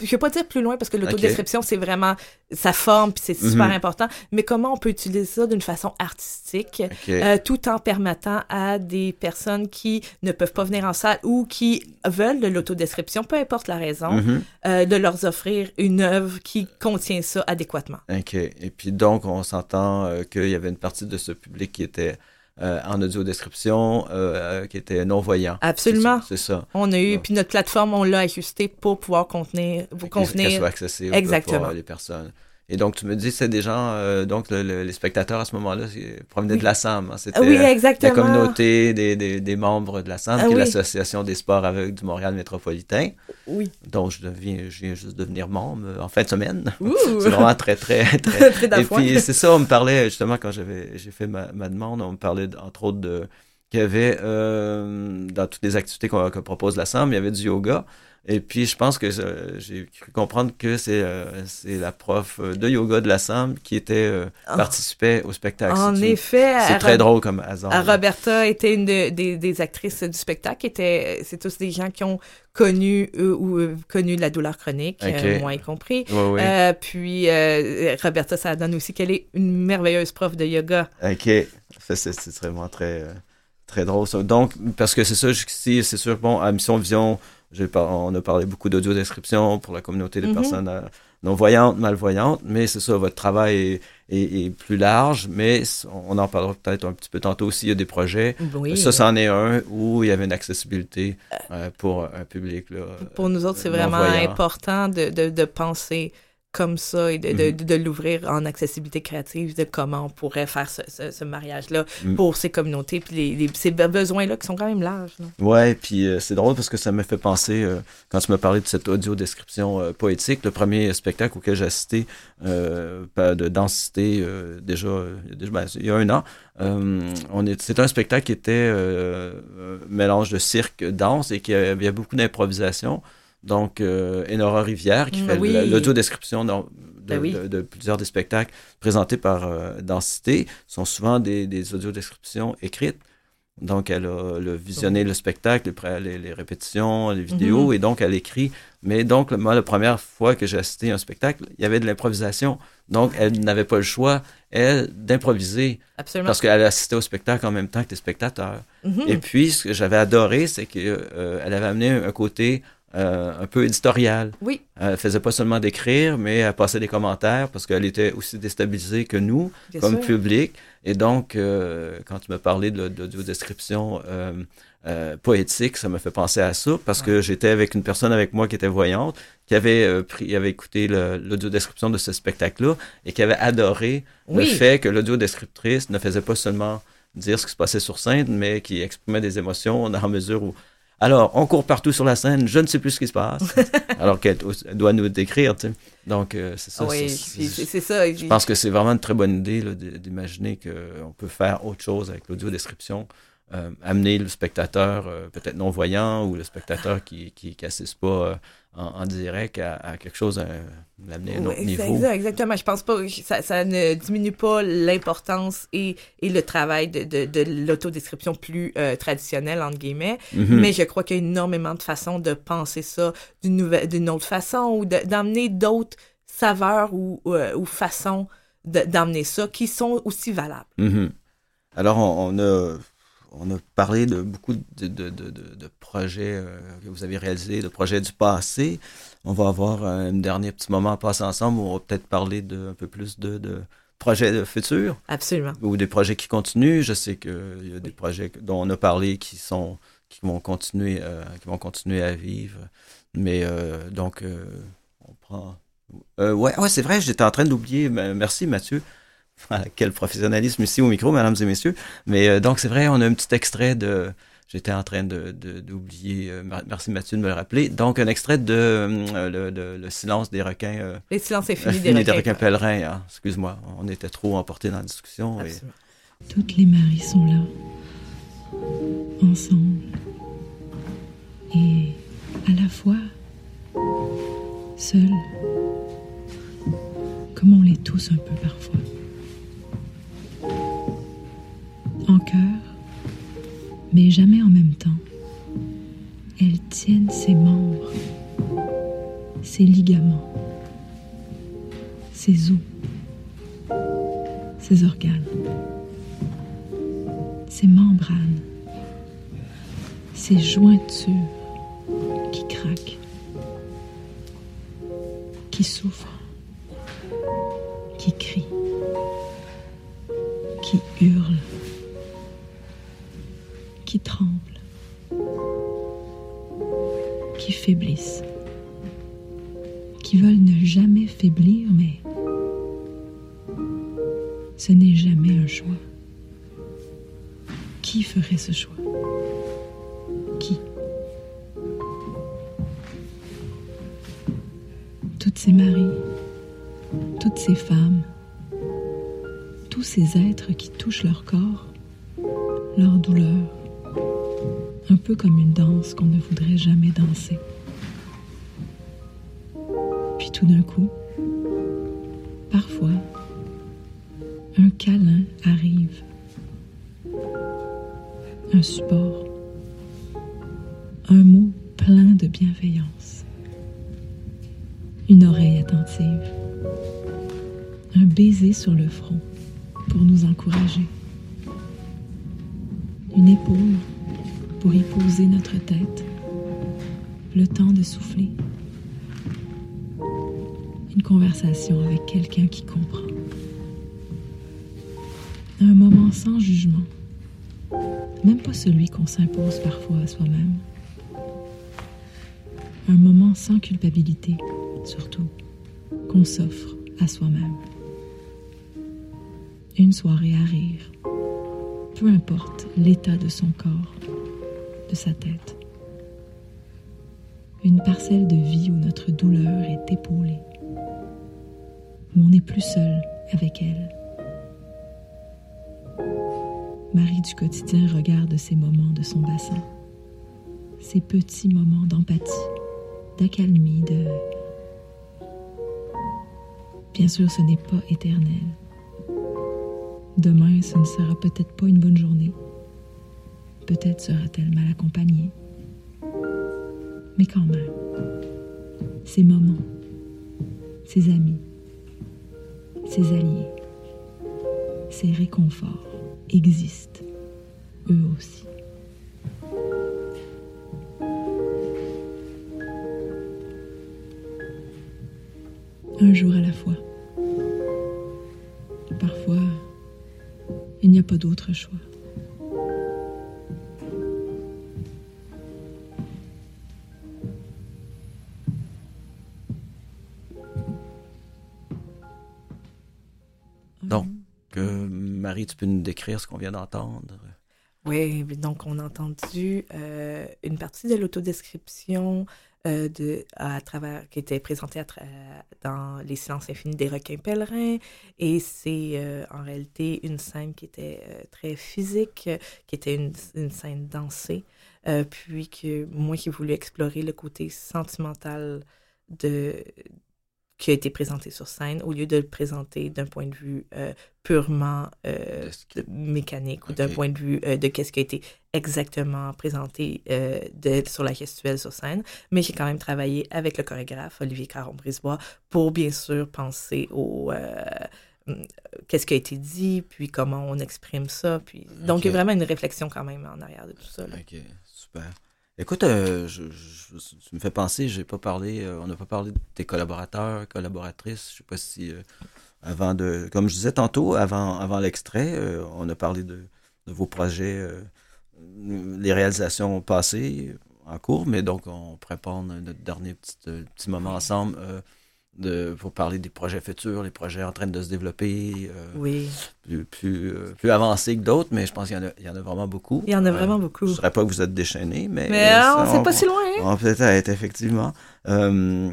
je vais pas dire plus loin parce que l'autodescription, c'est vraiment sa forme, puis c'est super mhm. important, mais comment on peut utiliser ça d'une façon artistique, euh, tout en permettant à des personnes qui ne peuvent pas venir en salle ou qui veulent de l'autodescription, peu importe la raison, mhm. euh, de leur offrir une œuvre qui contient ça adéquatement. OK. Et puis donc, on s'entend euh, qu'il y avait une partie de ce public qui était euh, en audio description euh, qui était non-voyant. Absolument. C'est ça. On a eu, puis notre plateforme, on l'a ajustée pour pouvoir contenir, vous contenir. Qu'elle soit accessible Exactement. pour les personnes. Et donc, tu me dis, c'est des gens, euh, donc les spectateurs à ce moment-là provenaient de la SAM. Hein. C'était oui, la communauté des, des, des, membres de la SAM, ah qui est l'Association des sports aveugles du Montréal métropolitain. Oui. Donc, je, deviens, je viens juste devenir membre en fin de semaine. c'est vraiment très, très, très... très Et puis, c'est ça, on me parlait, justement, quand j'avais j'ai fait ma, ma, demande, on me parlait, entre autres, de qu'il y avait, euh, dans toutes les activités qu'on que propose l'Assemblée, il y avait du yoga. Et puis, je pense que euh, j'ai cru comprendre que c'est euh, la prof de yoga de l'Assemble qui était euh, Oh. participait au spectacle. En effet, C'est très drôle comme hasard. à. Roberta était une de- des, des actrices du spectacle. C'est tous des gens qui ont connu euh, ou euh, connu la douleur chronique, Ok. euh, moi y compris. Ouais. Euh, puis euh, Roberta, ça donne aussi qu'elle est une merveilleuse prof de yoga. OK. C'est vraiment très, euh, très drôle. Ça. Donc, parce que c'est ça, jusqu'ici, c'est sûr, bon, à Mission Vision, par- on a parlé beaucoup d'audio-description pour la communauté des Mhm. personnes euh, non-voyantes, malvoyantes, mais c'est ça, votre travail est, est- est plus large, mais on en parlera peut-être un petit peu tantôt aussi, il y a des projets. Oui. Ça, c'en est un où il y avait une accessibilité euh, pour un public. Là, Pour nous autres, c'est euh, vraiment important de, de, de penser comme ça et de, de, Mhm. de, de l'ouvrir en accessibilité créative, de comment on pourrait faire ce, ce, ce mariage-là Mm. pour ces communautés, puis les, les- ces be- besoins-là qui sont quand même larges. là. Ouais, puis euh, c'est drôle parce que ça me fait penser, euh, quand tu m'as parlé de cette audio-description euh, poétique, le premier spectacle auquel j'ai assisté, de densité, déjà, il y a déjà- ben, il y a un an, on est, c'est un spectacle qui était un mélange de cirque, danse et qui avait, il y a beaucoup d'improvisation. Donc, euh, Enora Rivière, qui Mm, fait oui. la- l'audio-description dans- de, Ben oui. de- de plusieurs des spectacles présentés par euh, Densité, sont souvent des, des audio-descriptions écrites. Donc, elle a, elle a visionné le spectacle, les, les, répétitions, les vidéos, Mhm. et donc elle écrit. Mais donc, moi, la première fois que j'ai assisté à un spectacle, il y avait de l'improvisation. Donc, elle n'avait pas le choix, elle, d'improviser, Absolument. parce qu'elle assistait au spectacle en même temps que les spectateurs. Mhm. Et puis, ce que j'avais adoré, c'est qu'elle avait amené un côté euh, un peu éditorial. Oui. Elle faisait pas seulement d'écrire, mais elle passait des commentaires parce qu'elle était aussi déstabilisée que nous Bien comme sûr. public. Et donc, euh, quand tu m'as parlé de l'audio-description euh, euh, poétique, ça me fait penser à ça parce que j'étais avec une personne avec moi qui était voyante, qui avait, euh, pris, avait écouté le- l'audio-description de ce spectacle-là et qui avait adoré Oui. le fait que l'audio-descriptrice ne faisait pas seulement dire ce qui se passait sur scène, mais qui exprimait des émotions dans la mesure où alors, on court partout sur la scène, je ne sais plus ce qui se passe. alors qu'elle elle doit nous décrire, tu sais. Donc, euh, c'est ça. Ah oui, c'est- ça. je pense que c'est vraiment une très bonne idée d'imaginer qu'on peut faire autre chose avec l'audio-description. euh, amener le spectateur euh, peut-être non-voyant ou le spectateur qui qui, qui assiste pas euh, en, en direct à, à quelque chose, à l'amener à un autre niveau. exact, exactement. Je pense pas ça, ça ne diminue pas l'importance et, et le travail de, de, de l'autodescription plus euh, traditionnelle, entre guillemets. Mhm. Mais je crois qu'il y a énormément de façons de penser ça d'une autre façon ou de- d'amener d'autres saveurs ou, euh, ou façons de- d'amener ça qui sont aussi valables. Mhm. Alors, on, on a, on a parlé de beaucoup de, de, de, de- de projets euh, que vous avez réalisés, de projets du passé. On va avoir un dernier petit moment à passer ensemble où on va peut-être parler de, un peu plus de, projets de futurs Absolument. ou des projets qui continuent. Je sais qu'il y a des projets dont on a parlé qui sont qui vont continuer euh, qui vont continuer à vivre. Mais euh, donc on prend ouais ouais c'est vrai j'étais en train d'oublier mais merci Mathieu Quel professionnalisme ici au micro mesdames et messieurs mais euh, donc c'est vrai on a un petit extrait de J'étais en train de de- d'oublier. euh, mer- merci Mathieu de me le rappeler. Donc un extrait de euh, le, le- le silence des requins. euh, Les silences infinis Infini des des requins. requins pèlerins. hein. Excuse-moi, on était trop emportés dans la discussion. et-. Toutes les maries sont là, ensemble. Et à la fois, seules, comme on l'est tous un peu parfois. En cœur, mais jamais en même temps. Elles tiennent ses membres, ses ligaments, ses os, ses organes ses membranes, ses jointures qui craquent, qui souffrent, qui crient, qui hurlent, qui tremblent, qui faiblissent, qui veulent ne jamais faiblir, mais ce n'est jamais un choix. Qui ferait ce choix? Qui? Toutes ces maris, toutes ces femmes, tous ces êtres qui touchent leur corps, leur douleur, un peu comme une danse qu'on ne voudrait jamais danser. Puis tout d'un coup, parfois, un câlin arrive, souffler, une conversation avec quelqu'un qui comprend, un moment sans jugement, même pas celui qu'on s'impose parfois à soi-même, un moment sans culpabilité, surtout, qu'on s'offre à soi-même. Une soirée à rire, peu importe l'état de son corps, de sa tête. Une parcelle de vie où notre douleur est épaulée, où on n'est plus seul avec elle. Marie du quotidien regarde ces moments de son bassin, ces petits moments d'empathie, d'accalmie, de... Bien sûr, ce n'est pas éternel. Demain, ce ne sera peut-être pas une bonne journée. Peut-être sera-t-elle mal accompagnée. Mais quand même, ces moments, ses amis, ses alliés, ces réconforts existent, eux aussi. Un jour à la fois. Parfois, il n'y a pas d'autre choix. Ce qu'on vient d'entendre? Oui, donc on a entendu euh, une partie de l'autodescription euh, de, à travers, qui était présentée dans Les silences infinis des requins pèlerins. Et c'est euh, en réalité une scène qui était très physique, qui était une, une scène dansée. Puis que moi qui voulais explorer le côté sentimental de qui a été présenté sur scène, au lieu de le présenter d'un point de vue euh, purement euh, De mécanique ou d'un point de vue euh, de qu'est-ce qui a été exactement présenté de, sur la gestuelle sur scène, mais j'ai quand même travaillé avec le chorégraphe Olivier Caron-Brisebois pour bien sûr penser au hum, qu'est-ce qui a été dit, puis comment on exprime ça, puis donc il y a vraiment une réflexion quand même en arrière de tout ça. là. Ok, super. Écoute, euh, je, tu me fais penser, j'ai pas parlé, euh, on n'a pas parlé de tes collaborateurs, collaboratrices. Je sais pas si euh, avant de, comme je disais tantôt, avant, avant l'extrait, on a parlé de, vos projets, les réalisations passées en cours, mais donc on prépare notre dernier petit, moment ensemble de, pour parler des projets futurs, les projets en train de se développer, euh, Oui, plus, plus, euh, plus avancés que d'autres, mais je pense qu'il y en a, il y en a vraiment beaucoup. il y en a Euh, vraiment beaucoup. je ne dirais pas que vous êtes déchaîné, mais. Mais euh, on sait pas si loin. hein? on peut-être, effectivement. Euh,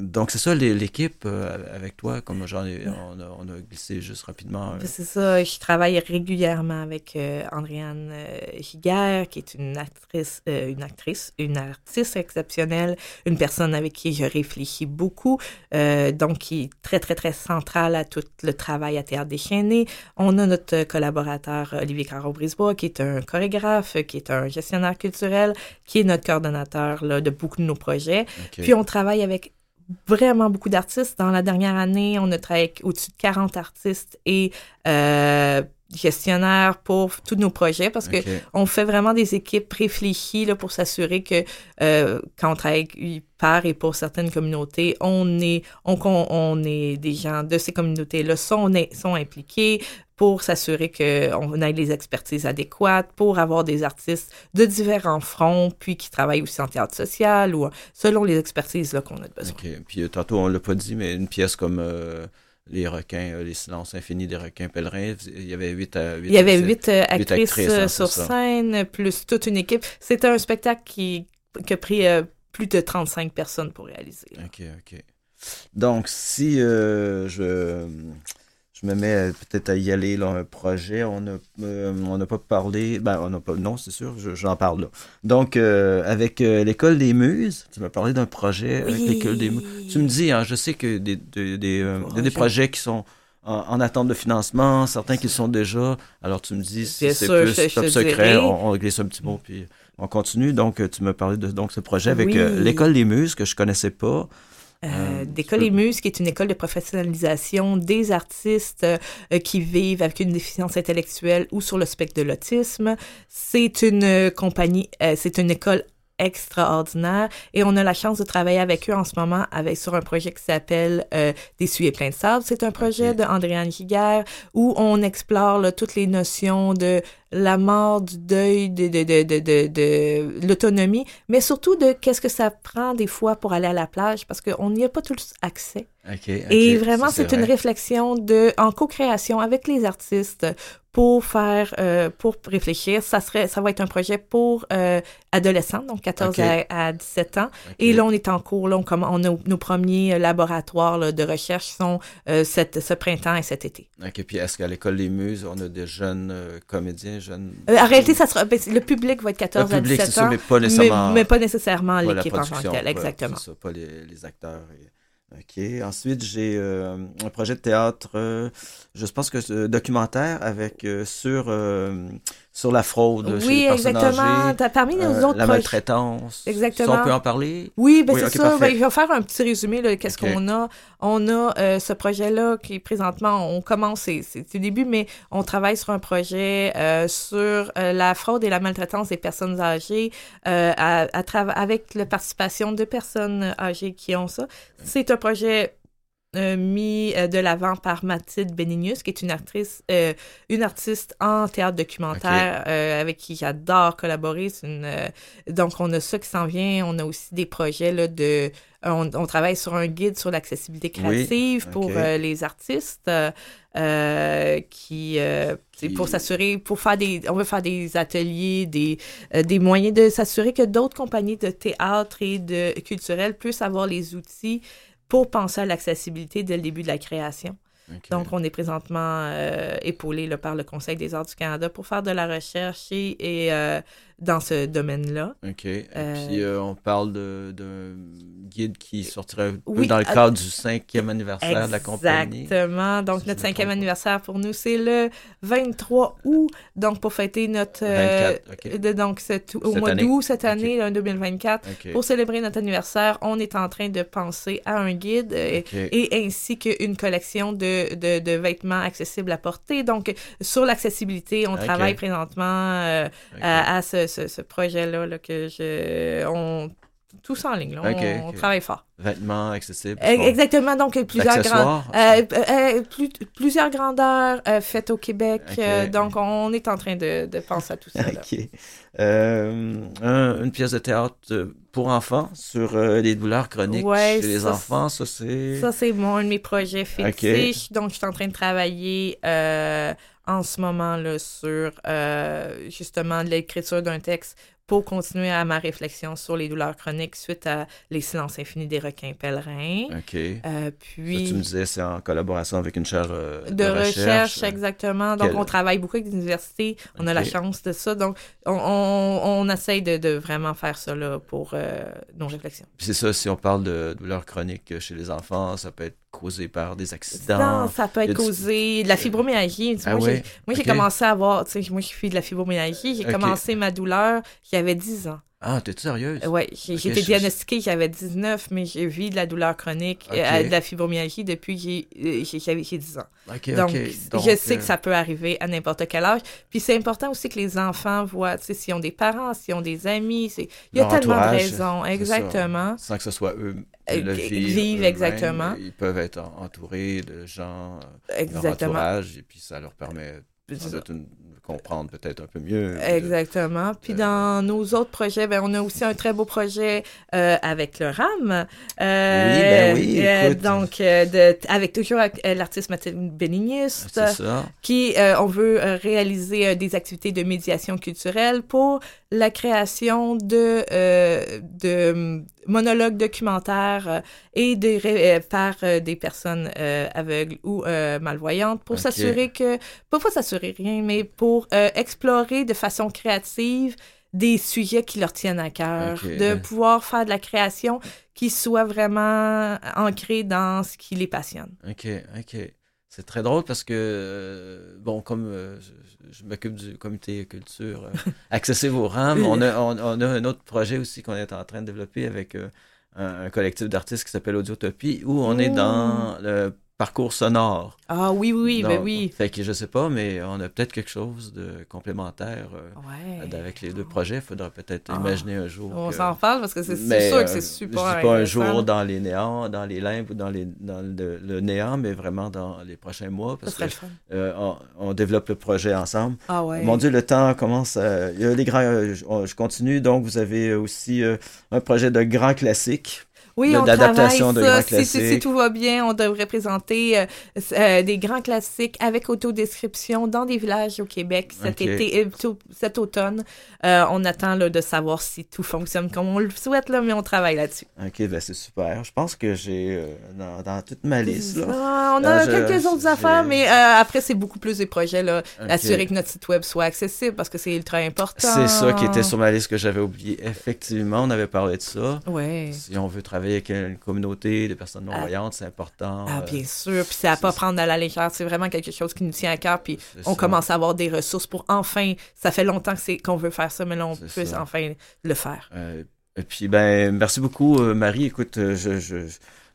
donc, c'est ça, l'équipe euh, avec toi, comme j'en ai, on a, on a glissé juste rapidement. euh, C'est ça, je travaille régulièrement avec Andréane Higuer, qui est une actrice, une actrice, une artiste exceptionnelle, une personne avec qui je réfléchis beaucoup, donc qui est très, très, très centrale à tout le travail à Théâtre déchaîné. On a notre collaborateur Olivier Caro-Brisebois, qui est un chorégraphe, qui est un gestionnaire culturel, qui est notre coordonnateur là, de beaucoup de nos projets. ok. Puis on travaille avec vraiment beaucoup d'artistes. Dans la dernière année, on a travaillé avec au-dessus de 40 artistes et euh, gestionnaires pour tous nos projets parce que Ok. on fait vraiment des équipes réfléchies là, pour s'assurer que euh, quand on travaille par et pour certaines communautés, on est, on, on, on est des gens de ces communautés-là sont, sont impliqués pour s'assurer qu'on ait les expertises adéquates, pour avoir des artistes de différents fronts, puis qui travaillent aussi en théâtre social ou selon les expertises qu'on a besoin. Ok. Puis euh, tantôt, on l'a pas dit, mais une pièce comme euh, Les requins, euh, Les silences infinis des requins pèlerins, il y avait huit à huit. Il y avait huit euh, actrices, actrices, hein, sur scène, plus toute une équipe. C'était un spectacle qui, qui a pris euh, plus de 35 personnes pour réaliser. là. Ok, ok. Donc, si je, je me mets peut-être à y aller, là, un projet. On n'a on n'a pas parlé, ben, on n'a pas, non, c'est sûr, j'en parle là. Donc, avec l'École des Muses, tu m'as parlé d'un projet avec l'École des Muses. Tu me dis, hein, je sais que des, des, des, des projets qui sont en, attente de financement, certains qui sont déjà. Alors, tu me dis, si c'est plus top secret, on, on, glisse un petit mot, puis on continue. Donc, tu me parlais de donc, ce projet avec euh, l'École des Muses, que je connaissais pas. Euh, L'École des Muses, qui est une école de professionnalisation des artistes euh, qui vivent avec une déficience intellectuelle ou sur le spectre de l'autisme. C'est une compagnie, euh, c'est une école extraordinaire et on a la chance de travailler avec eux en ce moment avec sur un projet qui s'appelle euh, Des sujets pleins de sable. C'est un projet de Andréane Giguère où on explore toutes les notions de la mort, du deuil, de, de, de, de, de, l'autonomie, mais surtout de qu'est-ce que ça prend des fois pour aller à la plage parce qu'on n'y a pas tous accès. Et vraiment, c'est une réflexion de, en co-création avec les artistes pour faire, euh, pour réfléchir. Ça serait, ça va être un projet pour euh, adolescents, donc 14 à, 17 ans. Et là, on est en cours, là, on, on a nos premiers laboratoires de recherche sont euh, cette, ce printemps et cet été. OK. Puis est-ce qu'à l'École des Muses, on a des jeunes comédiens, jeunes... en réalité, ça sera, ben, le public va être 14 à 17 ans. mais pas nécessairement... Mais, pas nécessairement l'équipe en tant que telle, exactement. ça, pas les, les acteurs et... OK. Ensuite, j'ai euh, un projet de théâtre, euh, je pense que c'est documentaire avec euh, sur sur la fraude oui, chez exactement. parmi nos autres la maltraitance. Exactement. Si on peut en parler? Oui, ben c'est ça. Ben, je vais faire un petit résumé de qu'est-ce qu'on a. On a ce projet-là qui présentement, on commence, c'est du début, mais on travaille sur un projet sur la fraude et la maltraitance des personnes âgées à, à avec la participation de personnes âgées qui ont ça. C'est un projet euh, mis euh, de l'avant par Mathilde Benignius, qui est une actrice, euh, une artiste en théâtre documentaire avec qui j'adore collaborer. Une, donc, on a ça qui s'en vient. On a aussi des projets là, de... On, travaille sur un guide sur l'accessibilité créative pour les artistes. qui, qui... pour s'assurer pour faire des on veut faire des ateliers des des moyens de s'assurer que d'autres compagnies de théâtre et de culturel puissent avoir les outils pour penser à l'accessibilité dès le début de la création. Donc, on est présentement euh, épaulé par le Conseil des arts du Canada pour faire de la recherche et, euh, dans ce domaine-là. OK. Et euh, puis, euh, on parle d'un guide qui sortirait dans le cadre du cinquième anniversaire de la compagnie. Exactement. Donc, notre cinquième anniversaire pour nous, c'est le 23 août. Donc, pour fêter notre... 24, de, donc, au mois d'août cette année, en 2024. Pour célébrer notre anniversaire, on est en train de penser à un guide et, ainsi qu'une collection de, de, de, vêtements accessibles à porter. Donc, sur l'accessibilité, on travaille présentement à, à ce ce, projet-là là, que je. On, tous en ligne, on, travaille fort. Vêtements accessibles. Exactement, donc plusieurs, grand, euh, euh, euh, plusieurs grandeurs faites au Québec. donc, on est en train de, de penser à tout ça. OK. une pièce de théâtre pour enfants sur les douleurs chroniques chez les enfants, ça c'est... Ça c'est mon, un de mes projets fétiches. Donc, je suis en train de travailler en ce moment là, sur euh, justement l'écriture d'un texte pour continuer à ma réflexion sur les douleurs chroniques suite à les silences infinis des requins pèlerins. OK. Euh, puis... tu me disais, c'est en collaboration avec une chaire euh, de, recherche. exactement. Donc, on travaille beaucoup avec des universités. On a la chance de ça. Donc, on, on, on essaye de, de, vraiment faire ça là, pour euh, nos réflexions. c'est ça, si on parle de douleurs chroniques chez les enfants, ça peut être causé par des accidents. Non, ça peut être causé de la fibromyalgie. Ah moi, j'ai commencé à avoir, tu sais, moi, je suis de la fibromyalgie. J'ai commencé ma douleur, j'avais 10 ans. Ah, t'es sérieuse? Oui, j'ai été diagnostiquée, j'avais 19, mais j'ai vu de la douleur chronique, euh, de la fibromyalgie depuis que j'ai 10 ans. Donc, je sais que euh, ça peut arriver à n'importe quel âge. Puis c'est important aussi que les enfants voient, tu sais, s'ils ont des parents, s'ils ont des amis, il y a tellement de raisons. Exactement. Sans que ce soit eux euh, vivre. exactement. Ils peuvent être entourés de gens, exactement. leur entourage, et puis ça leur permet comprendre peut-être un peu mieux. Exactement. Puis euh, dans nos autres projets, ben, on a aussi un très beau projet euh, avec le RAM. Euh, oui, ben oui, écoute. donc, de, avec toujours l'artiste Mathilde Bénigniste, ça. qui, on veut réaliser des activités de médiation culturelle pour la création de, euh, de hum, monologues documentaires et de ré- euh, par des personnes euh, aveugles ou euh, malvoyantes pour s'assurer que, pas pour s'assurer rien, mais pour euh, explorer de façon créative des sujets qui leur tiennent à cœur, de pouvoir faire de la création qui soit vraiment ancrée dans ce qui les passionne. OK, OK. C'est très drôle parce que, euh, bon, comme euh, je, je m'occupe du comité culture euh, accessible aux RAM, on a, on, on a un autre projet aussi qu'on est en train de développer avec un, un collectif d'artistes qui s'appelle Audiotopie, où on est dans le parcours sonore. Ah oui, oui, ben Donc, oui. Fait que je sais pas, mais on a peut-être quelque chose de complémentaire euh, Ouais. avec les deux projets. Il faudra peut-être Ah. imaginer un jour. On que- s'en parle parce que c'est sûr euh, que c'est super Je dis pas un jour dans les néants, dans les limbes ou dans, les, dans le, le néant, mais vraiment dans les prochains mois parce que euh, on, on développe le projet ensemble. Ah ouais. Mon Dieu, le temps commence. à- il y a les grands. euh, je, on- je continue. Donc, vous avez aussi euh, un projet de grand classique. Oui, d'adaptation de grands Si, si- si classiques. tout va bien, on devrait présenter euh, euh, des grands classiques avec autodescription dans des villages au Québec cet Ok. été, euh, plutôt cet automne. Euh, on attend là, de savoir si tout fonctionne comme on le souhaite, là, mais on travaille là-dessus. Ok, ben c'est super. Je pense que j'ai dans, dans toute ma liste. Là. Ah, on a je- quelques autres affaires, mais après, c'est beaucoup plus des projets. Là. Assurer que notre site web soit accessible parce que c'est ultra important. C'est ça qui était sur ma liste que j'avais oublié. Effectivement, on avait parlé de ça. Ouais. Si on veut travailler avec une communauté de personnes Ah. non-voyantes, c'est important. Ah, euh, bien sûr. Puis c'est à pas prendre à la légère. C'est vraiment quelque chose qui nous tient à cœur. Puis on ça. commence à avoir des ressources pour enfin. Ça fait longtemps que c'est qu'on veut faire ça, mais là, on peut ça. enfin le faire. Euh, et puis, ben, merci beaucoup, euh, Marie. Écoute, je, je,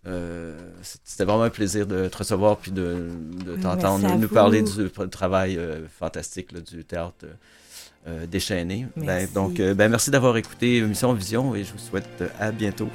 euh, c'était vraiment un plaisir de te recevoir puis de, de t'entendre nous parler du travail euh, fantastique là, du théâtre euh, déchaîné. Ben, donc, ben, merci d'avoir écouté Mission Vision et je vous souhaite à bientôt.